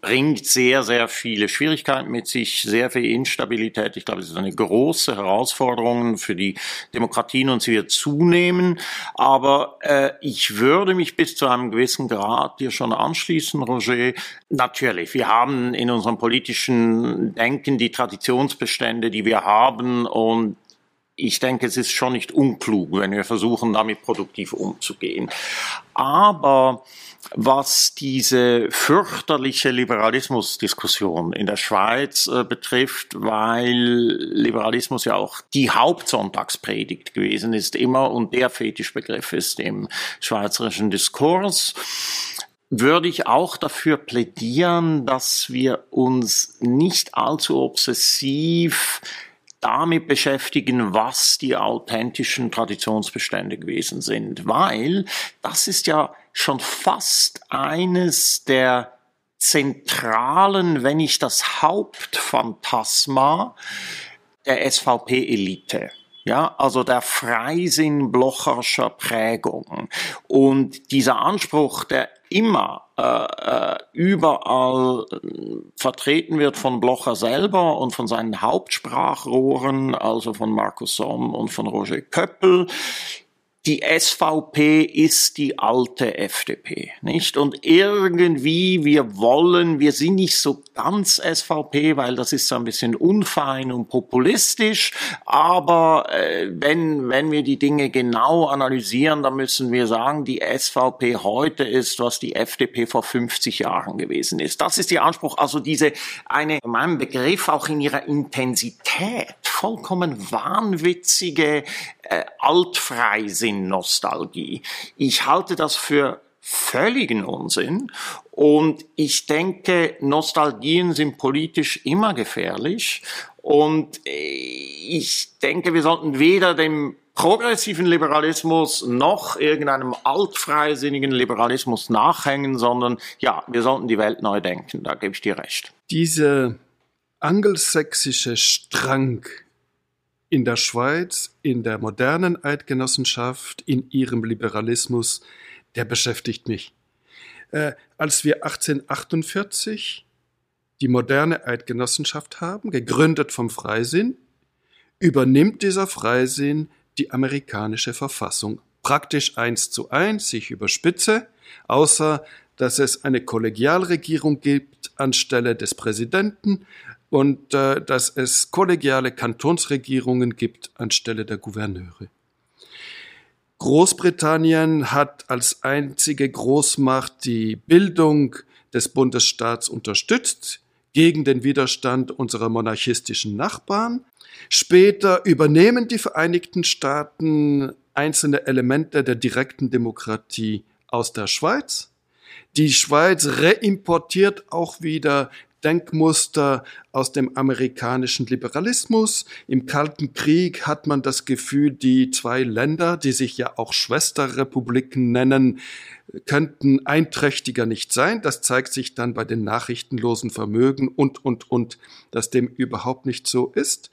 bringt sehr, sehr viele Schwierigkeiten mit sich, sehr viel Instabilität. Ich glaube, es ist eine große Herausforderung für die Demokratien und sie wird zunehmen. Aber äh, ich würde mich bis zu einem gewissen Grad dir schon anschließen, Roger. Natürlich, wir haben in unserem politischen Denken die Traditionsbestände, die wir haben und ich denke, es ist schon nicht unklug, wenn wir versuchen, damit produktiv umzugehen. Aber was diese fürchterliche Liberalismusdiskussion in der Schweiz äh, betrifft, weil Liberalismus ja auch die Hauptsonntagspredigt gewesen ist immer und der Fetischbegriff ist im schweizerischen Diskurs würde ich auch dafür plädieren, dass wir uns nicht allzu obsessiv damit beschäftigen, was die authentischen Traditionsbestände gewesen sind, weil das ist ja schon fast eines der zentralen, wenn nicht das Hauptphantasma der SVP-Elite. Ja, also der Freisinn blocherscher Prägung. Und dieser Anspruch, der immer äh, äh, überall äh, vertreten wird von Blocher selber und von seinen Hauptsprachrohren, also von Markus Somm und von Roger Köppel, die SVP ist die alte FDP, nicht? Und irgendwie, wir wollen, wir sind nicht so ganz SVP, weil das ist so ein bisschen unfein und populistisch, aber äh, wenn, wenn wir die Dinge genau analysieren, dann müssen wir sagen, die SVP heute ist, was die FDP vor 50 Jahren gewesen ist. Das ist ihr Anspruch, also diese, eine, mein Begriff auch in ihrer Intensität, vollkommen wahnwitzige äh, Altfreisinn-Nostalgie. Ich halte das für völligen Unsinn. Und ich denke, Nostalgien sind politisch immer gefährlich. Und äh, ich denke, wir sollten weder dem progressiven Liberalismus noch irgendeinem altfreisinnigen Liberalismus nachhängen, sondern ja, wir sollten die Welt neu denken. Da gebe ich dir recht. Diese angelsächsische Strang in der Schweiz, in der modernen Eidgenossenschaft, in ihrem Liberalismus, der beschäftigt mich. Äh, als wir 1848 die moderne Eidgenossenschaft haben, gegründet vom Freisinn, übernimmt dieser Freisinn die amerikanische Verfassung praktisch eins zu eins, ich überspitze, außer dass es eine Kollegialregierung gibt anstelle des Präsidenten und äh, dass es kollegiale Kantonsregierungen gibt anstelle der Gouverneure. Großbritannien hat als einzige Großmacht die Bildung des Bundesstaats unterstützt gegen den Widerstand unserer monarchistischen Nachbarn. Später übernehmen die Vereinigten Staaten einzelne Elemente der direkten Demokratie aus der Schweiz. Die Schweiz reimportiert auch wieder Denkmuster aus dem amerikanischen Liberalismus. Im Kalten Krieg hat man das Gefühl, die zwei Länder, die sich ja auch Schwesterrepubliken nennen, könnten einträchtiger nicht sein. Das zeigt sich dann bei den nachrichtenlosen Vermögen und, und, und, dass dem überhaupt nicht so ist.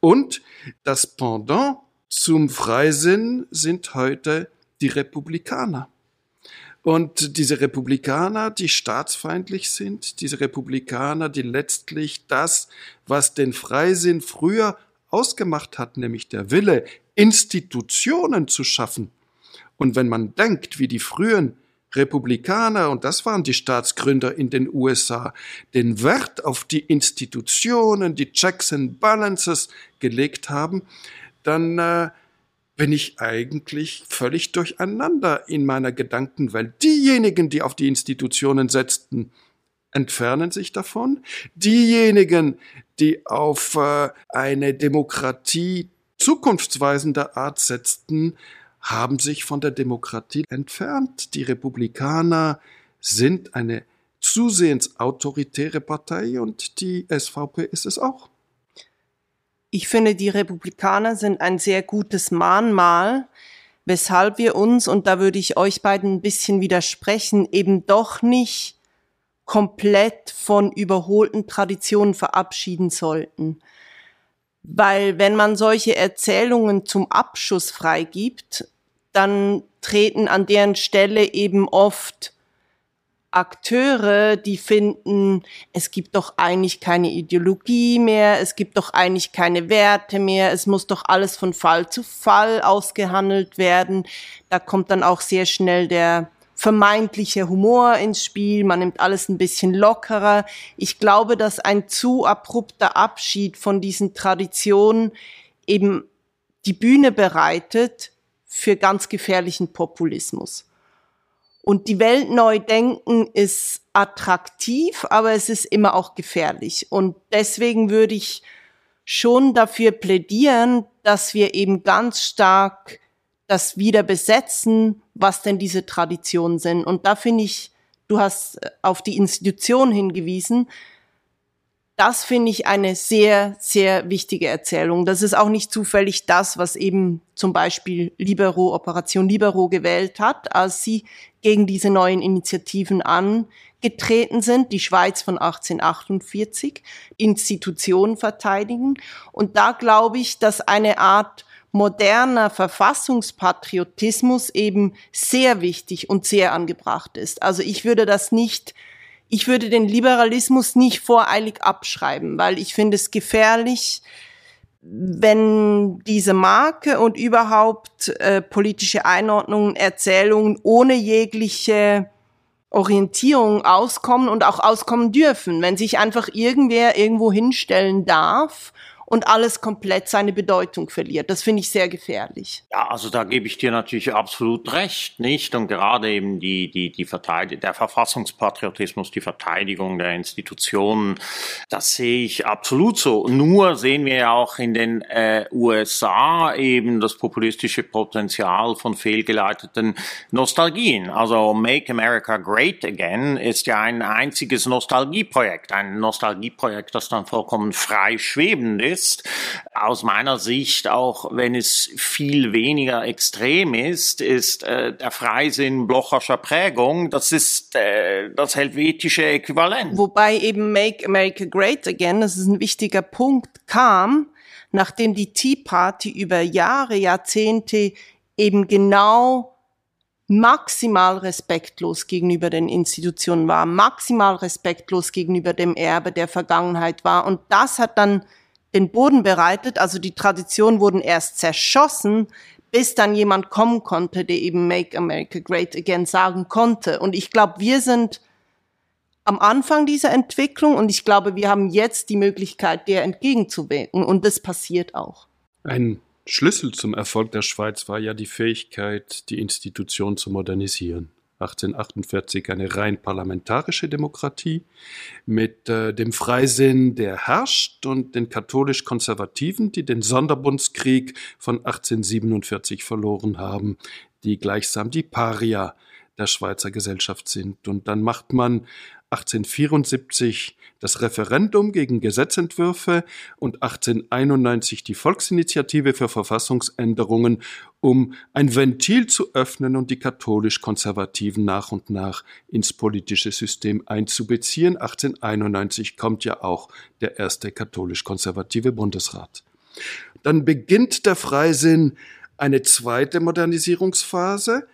Und das Pendant zum Freisinn sind heute die Republikaner. Und diese Republikaner, die staatsfeindlich sind, diese Republikaner, die letztlich das, was den Freisinn früher ausgemacht hat, nämlich der Wille, Institutionen zu schaffen. Und wenn man denkt, wie die frühen Republikaner, und das waren die Staatsgründer in den USA, den Wert auf die Institutionen, die Checks and Balances gelegt haben, dann äh, bin ich eigentlich völlig durcheinander in meiner Gedankenwelt. Diejenigen, die auf die Institutionen setzten, entfernen sich davon. Diejenigen, die auf äh, eine Demokratie zukunftsweisender Art setzten, haben sich von der Demokratie entfernt. Die Republikaner sind eine zusehends autoritäre Partei und die SVP ist es auch. Ich finde, die Republikaner sind ein sehr gutes Mahnmal, weshalb wir uns, und da würde ich euch beiden ein bisschen widersprechen, eben doch nicht komplett von überholten Traditionen verabschieden sollten. Weil wenn man solche Erzählungen zum Abschuss freigibt, dann treten an deren Stelle eben oft Akteure, die finden, es gibt doch eigentlich keine Ideologie mehr, es gibt doch eigentlich keine Werte mehr, es muss doch alles von Fall zu Fall ausgehandelt werden. Da kommt dann auch sehr schnell der vermeintliche Humor ins Spiel, man nimmt alles ein bisschen lockerer. Ich glaube, dass ein zu abrupter Abschied von diesen Traditionen eben die Bühne bereitet für ganz gefährlichen Populismus. Und die Welt neu denken ist attraktiv, aber es ist immer auch gefährlich. Und deswegen würde ich schon dafür plädieren, dass wir eben ganz stark das wieder besetzen, was denn diese Traditionen sind. Und da finde ich, du hast auf die Institution hingewiesen, das finde ich eine sehr, sehr wichtige Erzählung. Das ist auch nicht zufällig das, was eben zum Beispiel Libero, Operation Libero gewählt hat, als sie gegen diese neuen Initiativen angetreten sind, die Schweiz von 1848, Institutionen verteidigen. Und da glaube ich, dass eine Art moderner Verfassungspatriotismus eben sehr wichtig und sehr angebracht ist. Also ich würde das nicht ich würde den Liberalismus nicht voreilig abschreiben, weil ich finde es gefährlich, wenn diese Marke und überhaupt äh, politische Einordnungen, Erzählungen ohne jegliche Orientierung auskommen und auch auskommen dürfen. Wenn sich einfach irgendwer irgendwo hinstellen darf und alles komplett seine Bedeutung verliert. Das finde ich sehr gefährlich. Ja, also da gebe ich dir natürlich absolut recht, nicht? Und gerade eben die, die, die Verteidigung, der Verfassungspatriotismus, die Verteidigung der Institutionen, das sehe ich absolut so. Nur sehen wir ja auch in den äh, USA eben das populistische Potenzial von fehlgeleiteten Nostalgien. Also Make America Great Again ist ja ein einziges Nostalgieprojekt, ein Nostalgieprojekt, das dann vollkommen frei schwebend ist ist. Aus meiner Sicht, auch wenn es viel weniger extrem ist, ist äh, der Freisinn blocherscher Prägung, das ist äh, das helvetische Äquivalent. Wobei eben Make America Great Again, das ist ein wichtiger Punkt, kam, nachdem die Tea Party über Jahre, Jahrzehnte eben genau maximal respektlos gegenüber den Institutionen war, maximal respektlos gegenüber dem Erbe der Vergangenheit war. Und das hat dann den Boden bereitet. Also die Traditionen wurden erst zerschossen, bis dann jemand kommen konnte, der eben Make America Great Again sagen konnte. Und ich glaube, wir sind am Anfang dieser Entwicklung und ich glaube, wir haben jetzt die Möglichkeit, der entgegenzuwirken. Und das passiert auch. Ein Schlüssel zum Erfolg der Schweiz war ja die Fähigkeit, die Institution zu modernisieren. 1848 eine rein parlamentarische Demokratie mit äh, dem Freisinn, der herrscht, und den katholisch-konservativen, die den Sonderbundskrieg von 1847 verloren haben, die gleichsam die Paria der Schweizer Gesellschaft sind. Und dann macht man 1874 das Referendum gegen Gesetzentwürfe und 1891 die Volksinitiative für Verfassungsänderungen, um ein Ventil zu öffnen und die katholisch-konservativen nach und nach ins politische System einzubeziehen. 1891 kommt ja auch der erste katholisch-konservative Bundesrat. Dann beginnt der Freisinn eine zweite Modernisierungsphase,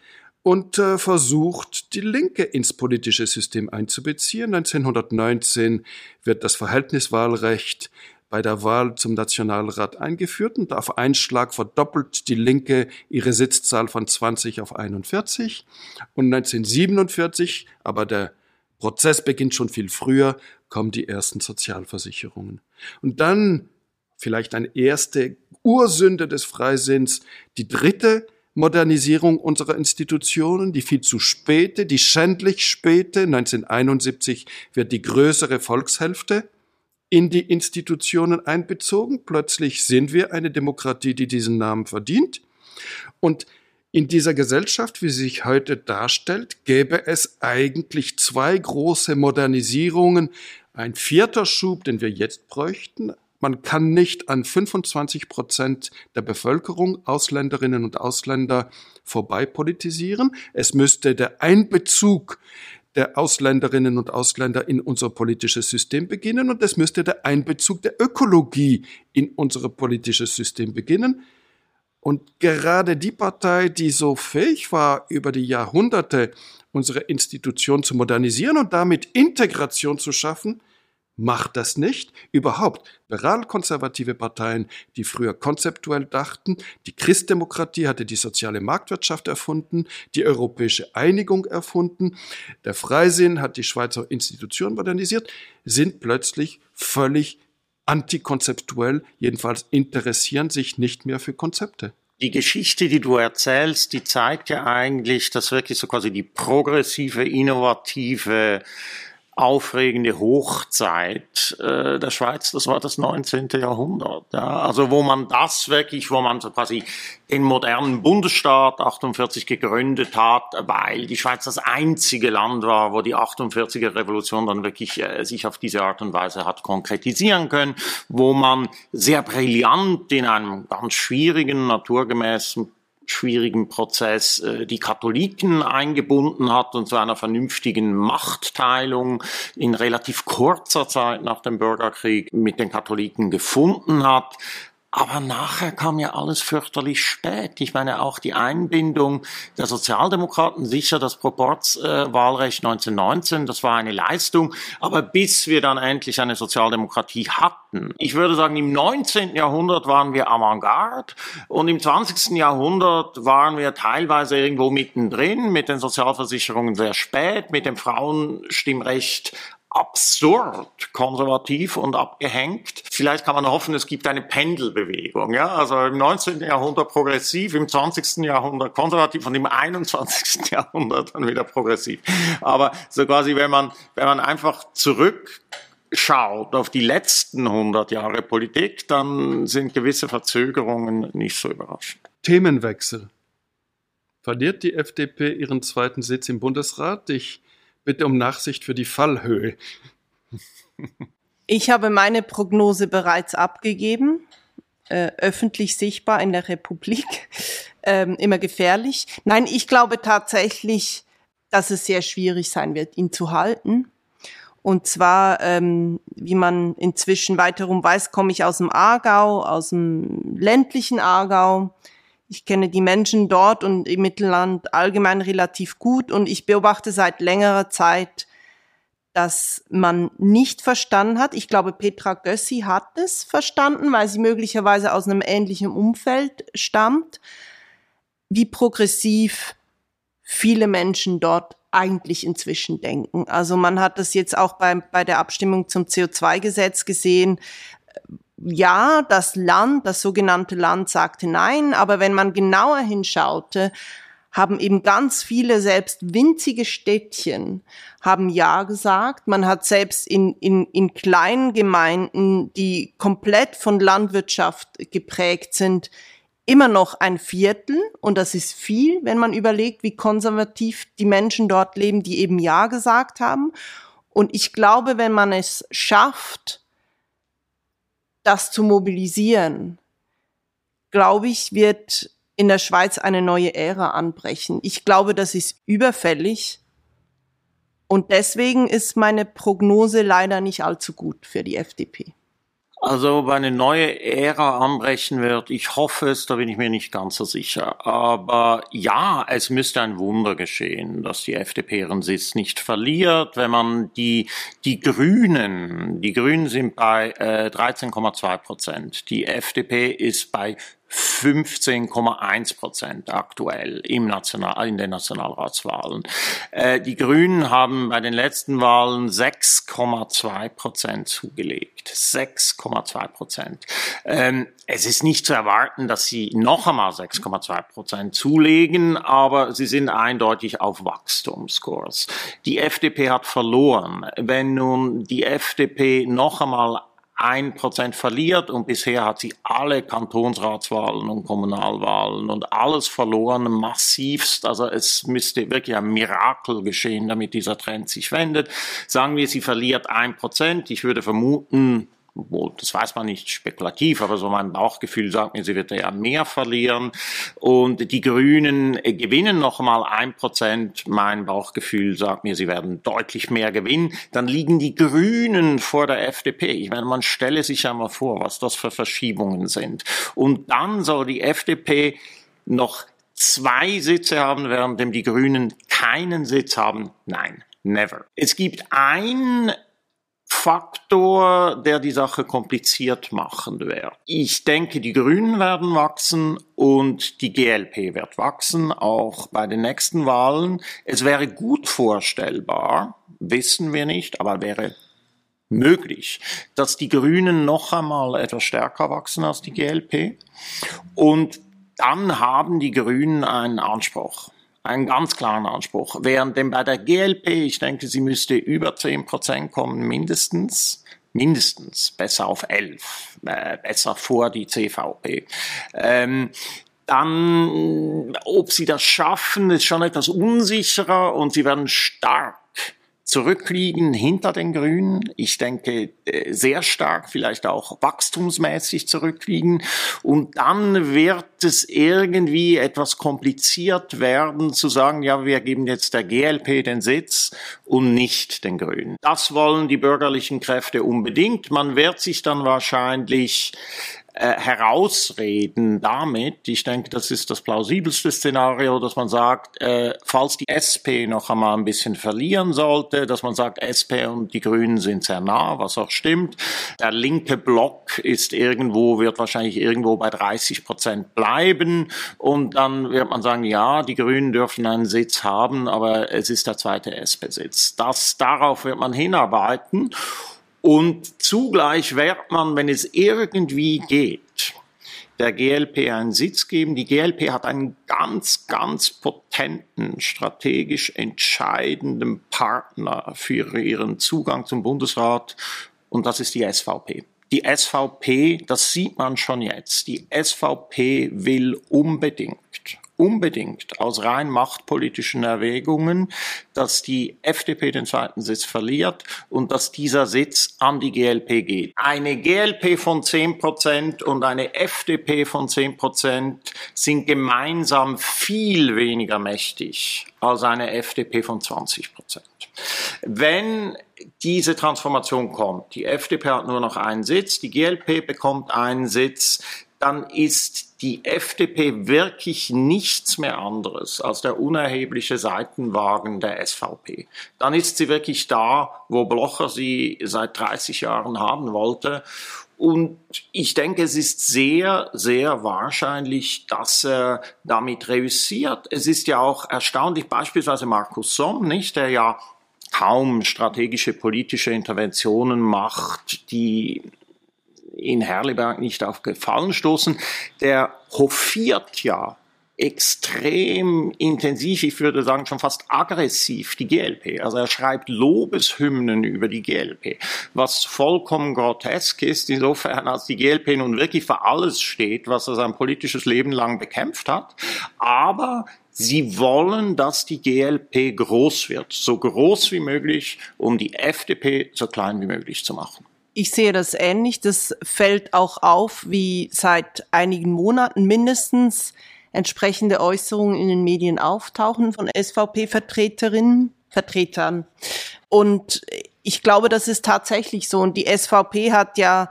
und äh, versucht, die Linke ins politische System einzubeziehen. 1919 wird das Verhältniswahlrecht bei der Wahl zum Nationalrat eingeführt und auf einen Schlag verdoppelt die Linke ihre Sitzzahl von 20 auf 41. Und 1947, aber der Prozess beginnt schon viel früher, kommen die ersten Sozialversicherungen. Und dann vielleicht eine erste Ursünde des Freisinns, die dritte, Modernisierung unserer Institutionen, die viel zu späte, die schändlich späte, 1971 wird die größere Volkshälfte in die Institutionen einbezogen. Plötzlich sind wir eine Demokratie, die diesen Namen verdient. Und in dieser Gesellschaft, wie sie sich heute darstellt, gäbe es eigentlich zwei große Modernisierungen. Ein vierter Schub, den wir jetzt bräuchten, man kann nicht an 25 Prozent der Bevölkerung, Ausländerinnen und Ausländer, vorbei politisieren. Es müsste der Einbezug der Ausländerinnen und Ausländer in unser politisches System beginnen und es müsste der Einbezug der Ökologie in unser politisches System beginnen. Und gerade die Partei, die so fähig war, über die Jahrhunderte unsere Institution zu modernisieren und damit Integration zu schaffen, macht das nicht. Überhaupt liberal-konservative Parteien, die früher konzeptuell dachten, die Christdemokratie hatte die soziale Marktwirtschaft erfunden, die europäische Einigung erfunden, der Freisinn hat die Schweizer Institution modernisiert, sind plötzlich völlig antikonzeptuell, jedenfalls interessieren sich nicht mehr für Konzepte. Die Geschichte, die du erzählst, die zeigt ja eigentlich, dass wirklich so quasi die progressive, innovative aufregende Hochzeit äh, der Schweiz, das war das 19. Jahrhundert. Ja. Also wo man das wirklich, wo man so quasi den modernen Bundesstaat 48 gegründet hat, weil die Schweiz das einzige Land war, wo die 48er Revolution dann wirklich äh, sich auf diese Art und Weise hat konkretisieren können, wo man sehr brillant in einem ganz schwierigen, naturgemäßen schwierigen Prozess äh, die Katholiken eingebunden hat und zu einer vernünftigen Machtteilung in relativ kurzer Zeit nach dem Bürgerkrieg mit den Katholiken gefunden hat. Aber nachher kam ja alles fürchterlich spät. Ich meine, auch die Einbindung der Sozialdemokraten, sicher das Proporzwahlrecht äh, 1919, das war eine Leistung. Aber bis wir dann endlich eine Sozialdemokratie hatten, ich würde sagen, im 19. Jahrhundert waren wir Avantgarde und im 20. Jahrhundert waren wir teilweise irgendwo mittendrin, mit den Sozialversicherungen sehr spät, mit dem Frauenstimmrecht absurd konservativ und abgehängt. Vielleicht kann man hoffen, es gibt eine Pendelbewegung. Ja? Also im 19. Jahrhundert progressiv, im 20. Jahrhundert konservativ und im 21. <laughs> Jahrhundert dann wieder progressiv. Aber so quasi, wenn man, wenn man einfach zurückschaut auf die letzten 100 Jahre Politik, dann sind gewisse Verzögerungen nicht so überraschend. Themenwechsel. Verliert die FDP ihren zweiten Sitz im Bundesrat? Ich bitte um Nachsicht für die Fallhöhe. Ich habe meine Prognose bereits abgegeben, äh, öffentlich sichtbar in der Republik, <laughs> ähm, immer gefährlich. Nein, ich glaube tatsächlich, dass es sehr schwierig sein wird, ihn zu halten. Und zwar, ähm, wie man inzwischen weiterum weiß, komme ich aus dem Aargau, aus dem ländlichen Aargau. Ich kenne die Menschen dort und im Mittelland allgemein relativ gut und ich beobachte seit längerer Zeit, dass man nicht verstanden hat. Ich glaube, Petra Gössi hat es verstanden, weil sie möglicherweise aus einem ähnlichen Umfeld stammt, wie progressiv viele Menschen dort eigentlich inzwischen denken. Also man hat das jetzt auch bei, bei der Abstimmung zum CO2-Gesetz gesehen. Ja, das Land, das sogenannte Land sagte nein, aber wenn man genauer hinschaute, haben eben ganz viele, selbst winzige Städtchen, haben Ja gesagt. Man hat selbst in, in, in kleinen Gemeinden, die komplett von Landwirtschaft geprägt sind, immer noch ein Viertel. Und das ist viel, wenn man überlegt, wie konservativ die Menschen dort leben, die eben Ja gesagt haben. Und ich glaube, wenn man es schafft, das zu mobilisieren, glaube ich, wird in der Schweiz eine neue Ära anbrechen. Ich glaube, das ist überfällig. Und deswegen ist meine Prognose leider nicht allzu gut für die FDP. Also ob eine neue Ära anbrechen wird, ich hoffe es, da bin ich mir nicht ganz so sicher. Aber ja, es müsste ein Wunder geschehen, dass die FDP ihren Sitz nicht verliert. Wenn man die, die Grünen, die Grünen sind bei äh, 13,2 Prozent, die FDP ist bei 15,1 Prozent aktuell im National, in den Nationalratswahlen. Äh, die Grünen haben bei den letzten Wahlen 6,2 Prozent zugelegt. 6,2 Prozent. Ähm, es ist nicht zu erwarten, dass sie noch einmal 6,2 Prozent zulegen, aber sie sind eindeutig auf Wachstumskurs. Die FDP hat verloren. Wenn nun die FDP noch einmal ein Prozent verliert und bisher hat sie alle Kantonsratswahlen und Kommunalwahlen und alles verloren, massivst. Also es müsste wirklich ein Mirakel geschehen, damit dieser Trend sich wendet. Sagen wir, sie verliert ein Prozent. Ich würde vermuten, das weiß man nicht spekulativ, aber so mein Bauchgefühl sagt mir, sie wird ja mehr verlieren. Und die Grünen äh, gewinnen noch mal ein Prozent. Mein Bauchgefühl sagt mir, sie werden deutlich mehr gewinnen. Dann liegen die Grünen vor der FDP. Ich meine, man stelle sich ja mal vor, was das für Verschiebungen sind. Und dann soll die FDP noch zwei Sitze haben, während die Grünen keinen Sitz haben. Nein, never. Es gibt ein Faktor, der die Sache kompliziert machen wird. Ich denke, die Grünen werden wachsen und die GLP wird wachsen, auch bei den nächsten Wahlen. Es wäre gut vorstellbar, wissen wir nicht, aber wäre möglich, dass die Grünen noch einmal etwas stärker wachsen als die GLP. Und dann haben die Grünen einen Anspruch einen ganz klaren Anspruch. Während denn bei der GLP, ich denke, sie müsste über 10 Prozent kommen, mindestens, mindestens, besser auf 11, äh, besser vor die CVP. Ähm, dann, ob sie das schaffen, ist schon etwas unsicherer und sie werden stark zurückliegen hinter den Grünen. Ich denke, äh, sehr stark, vielleicht auch wachstumsmäßig zurückliegen. Und dann wird es irgendwie etwas kompliziert werden, zu sagen, ja, wir geben jetzt der GLP den Sitz und nicht den Grünen. Das wollen die bürgerlichen Kräfte unbedingt. Man wird sich dann wahrscheinlich äh, herausreden damit. Ich denke, das ist das plausibelste Szenario, dass man sagt, äh, falls die SP noch einmal ein bisschen verlieren sollte, dass man sagt, SP und die Grünen sind sehr nah, was auch stimmt. Der linke Block ist irgendwo, wird wahrscheinlich irgendwo bei 30 Prozent bleiben und dann wird man sagen, ja, die Grünen dürfen einen Sitz haben, aber es ist der zweite SP-Sitz. Das, darauf wird man hinarbeiten. Und zugleich wird man, wenn es irgendwie geht, der GLP einen Sitz geben. Die GLP hat einen ganz, ganz potenten, strategisch entscheidenden Partner für ihren Zugang zum Bundesrat und das ist die SVP. Die SVP, das sieht man schon jetzt, die SVP will unbedingt, unbedingt aus rein machtpolitischen Erwägungen, dass die FDP den zweiten Sitz verliert und dass dieser Sitz an die GLP geht. Eine GLP von 10 Prozent und eine FDP von 10 Prozent sind gemeinsam viel weniger mächtig als eine FDP von 20 Prozent. Wenn diese Transformation kommt, die FDP hat nur noch einen Sitz, die GLP bekommt einen Sitz, dann ist die FDP wirklich nichts mehr anderes als der unerhebliche Seitenwagen der SVP. Dann ist sie wirklich da, wo Blocher sie seit 30 Jahren haben wollte. Und ich denke, es ist sehr, sehr wahrscheinlich, dass er damit reüssiert. Es ist ja auch erstaunlich, beispielsweise Markus Somm, nicht, der ja kaum strategische politische Interventionen macht, die in Herliberg nicht auf Gefallen stoßen, der hofiert ja extrem intensiv, ich würde sagen schon fast aggressiv die GLP. Also er schreibt Lobeshymnen über die GLP, was vollkommen grotesk ist, insofern als die GLP nun wirklich für alles steht, was er sein politisches Leben lang bekämpft hat. Aber Sie wollen, dass die GLP groß wird, so groß wie möglich, um die FDP so klein wie möglich zu machen. Ich sehe das ähnlich. Das fällt auch auf, wie seit einigen Monaten mindestens entsprechende Äußerungen in den Medien auftauchen von SVP-Vertreterinnen, Vertretern. Und ich glaube, das ist tatsächlich so. Und die SVP hat ja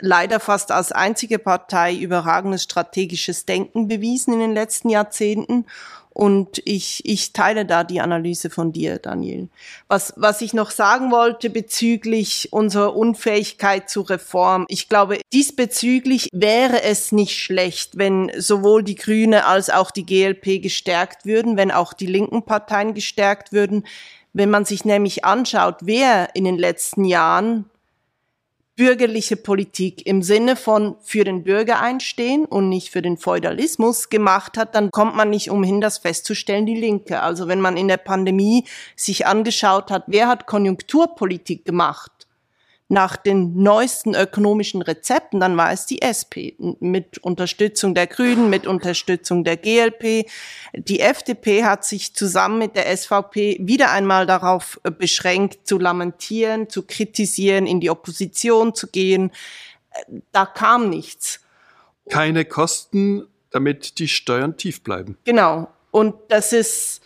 leider fast als einzige Partei überragendes strategisches Denken bewiesen in den letzten Jahrzehnten. Und ich, ich teile da die Analyse von dir, Daniel. Was, was ich noch sagen wollte bezüglich unserer Unfähigkeit zu Reform. Ich glaube, diesbezüglich wäre es nicht schlecht, wenn sowohl die Grüne als auch die GLP gestärkt würden, wenn auch die linken Parteien gestärkt würden. Wenn man sich nämlich anschaut, wer in den letzten Jahren bürgerliche Politik im Sinne von für den Bürger einstehen und nicht für den Feudalismus gemacht hat, dann kommt man nicht umhin, das festzustellen, die Linke. Also wenn man in der Pandemie sich angeschaut hat, wer hat Konjunkturpolitik gemacht, nach den neuesten ökonomischen Rezepten, dann war es die SP mit Unterstützung der Grünen, mit Unterstützung der GLP. Die FDP hat sich zusammen mit der SVP wieder einmal darauf äh, beschränkt, zu lamentieren, zu kritisieren, in die Opposition zu gehen. Äh, da kam nichts. Keine Kosten, damit die Steuern tief bleiben. Genau. Und das ist,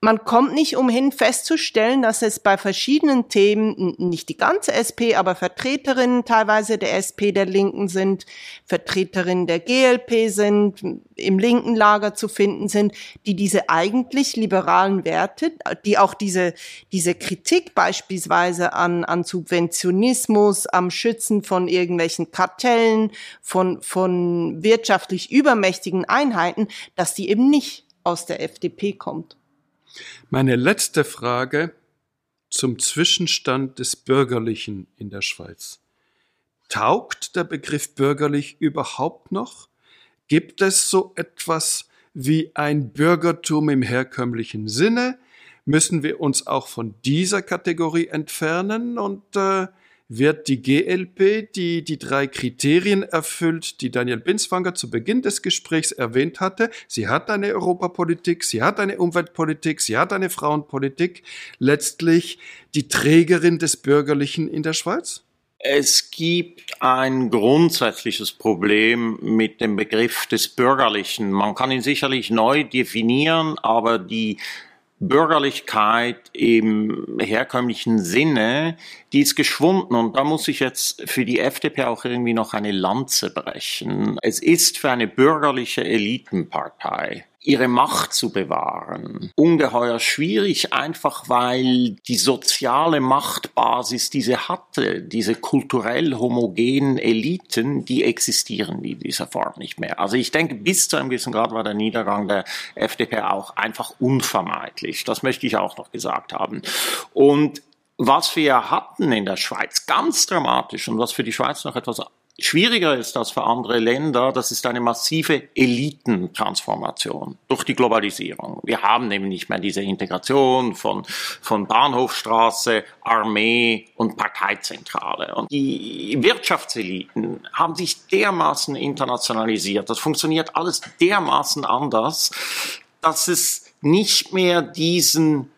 man kommt nicht umhin festzustellen, dass es bei verschiedenen Themen nicht die ganze SP, aber Vertreterinnen teilweise der SP der Linken sind, Vertreterinnen der GLP sind, im linken Lager zu finden sind, die diese eigentlich liberalen Werte, die auch diese, diese Kritik beispielsweise an, an Subventionismus, am Schützen von irgendwelchen Kartellen, von, von wirtschaftlich übermächtigen Einheiten, dass die eben nicht aus der FDP kommt. Meine letzte Frage zum Zwischenstand des Bürgerlichen in der Schweiz. Taugt der Begriff bürgerlich überhaupt noch? Gibt es so etwas wie ein Bürgertum im herkömmlichen Sinne? Müssen wir uns auch von dieser Kategorie entfernen und äh, wird die GLP, die die drei Kriterien erfüllt, die Daniel Binswanger zu Beginn des Gesprächs erwähnt hatte. Sie hat eine Europapolitik, sie hat eine Umweltpolitik, sie hat eine Frauenpolitik, letztlich die Trägerin des Bürgerlichen in der Schweiz? Es gibt ein grundsätzliches Problem mit dem Begriff des Bürgerlichen. Man kann ihn sicherlich neu definieren, aber die Bürgerlichkeit im herkömmlichen Sinne, die ist geschwunden und da muss ich jetzt für die FDP auch irgendwie noch eine Lanze brechen. Es ist für eine bürgerliche Elitenpartei ihre Macht zu bewahren. Ungeheuer schwierig, einfach weil die soziale Machtbasis, die sie hatte, diese kulturell homogenen Eliten, die existieren in dieser Form nicht mehr. Also ich denke, bis zu einem gewissen Grad war der Niedergang der FDP auch einfach unvermeidlich. Das möchte ich auch noch gesagt haben. Und was wir hatten in der Schweiz, ganz dramatisch und was für die Schweiz noch etwas schwieriger ist als für andere Länder, das ist eine massive Elitentransformation durch die Globalisierung. Wir haben eben nicht mehr diese Integration von, von Bahnhofstraße, Armee und Parteizentrale. Und die Wirtschaftseliten haben sich dermaßen internationalisiert. Das funktioniert alles dermaßen anders, dass es nicht mehr diesen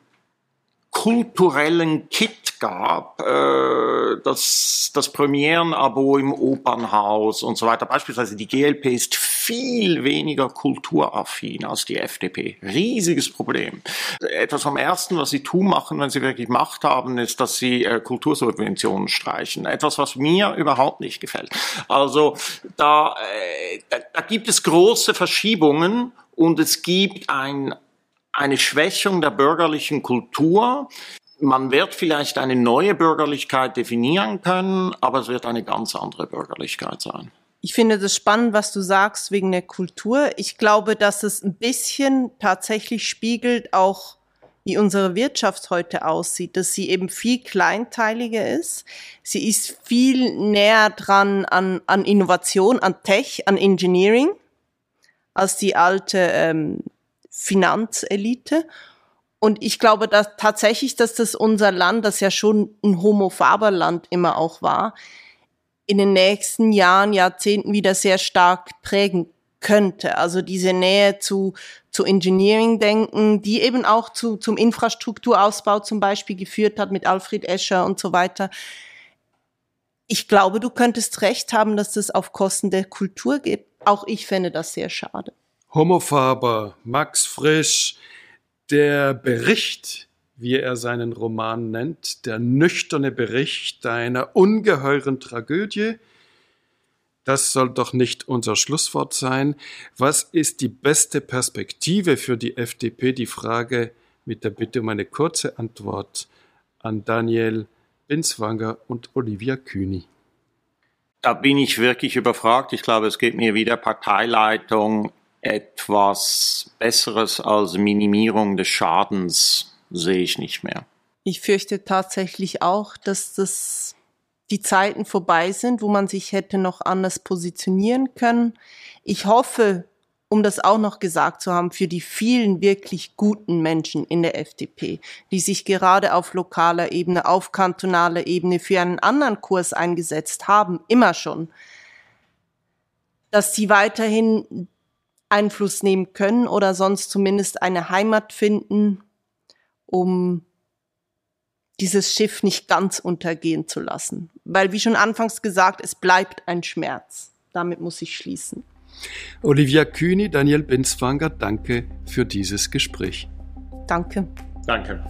kulturellen Kit gab, äh, das, das Premierenabo im Opernhaus und so weiter. Beispielsweise die GLP ist viel weniger kulturaffin als die FDP. Riesiges Problem. Etwas vom Ersten, was sie tun machen, wenn sie wirklich Macht haben, ist, dass sie äh, Kultursubventionen streichen. Etwas, was mir überhaupt nicht gefällt. Also da, äh, da, da gibt es große Verschiebungen und es gibt ein eine Schwächung der bürgerlichen Kultur. Man wird vielleicht eine neue Bürgerlichkeit definieren können, aber es wird eine ganz andere Bürgerlichkeit sein. Ich finde das spannend, was du sagst wegen der Kultur. Ich glaube, dass es ein bisschen tatsächlich spiegelt auch, wie unsere Wirtschaft heute aussieht, dass sie eben viel kleinteiliger ist. Sie ist viel näher dran an, an Innovation, an Tech, an Engineering als die alte ähm, Finanzelite. Und ich glaube dass tatsächlich, dass das unser Land, das ja schon ein homophaber Land immer auch war, in den nächsten Jahren, Jahrzehnten wieder sehr stark prägen könnte. Also diese Nähe zu, zu Engineering-Denken, die eben auch zu, zum Infrastrukturausbau zum Beispiel geführt hat mit Alfred Escher und so weiter. Ich glaube, du könntest recht haben, dass das auf Kosten der Kultur geht. Auch ich fände das sehr schade. Homofaber, Max Frisch, der Bericht, wie er seinen Roman nennt, der nüchterne Bericht einer ungeheuren Tragödie, das soll doch nicht unser Schlusswort sein. Was ist die beste Perspektive für die FDP? Die Frage mit der Bitte um eine kurze Antwort an Daniel Binswanger und Olivia Kühni. Da bin ich wirklich überfragt. Ich glaube, es geht mir wie der Parteileitung etwas Besseres als Minimierung des Schadens sehe ich nicht mehr. Ich fürchte tatsächlich auch, dass das die Zeiten vorbei sind, wo man sich hätte noch anders positionieren können. Ich hoffe, um das auch noch gesagt zu haben, für die vielen wirklich guten Menschen in der FDP, die sich gerade auf lokaler Ebene, auf kantonaler Ebene für einen anderen Kurs eingesetzt haben, immer schon, dass sie weiterhin Einfluss nehmen können oder sonst zumindest eine Heimat finden, um dieses Schiff nicht ganz untergehen zu lassen. Weil, wie schon anfangs gesagt, es bleibt ein Schmerz. Damit muss ich schließen. Olivia Kühni, Daniel Benzwanger, danke für dieses Gespräch. Danke. Danke.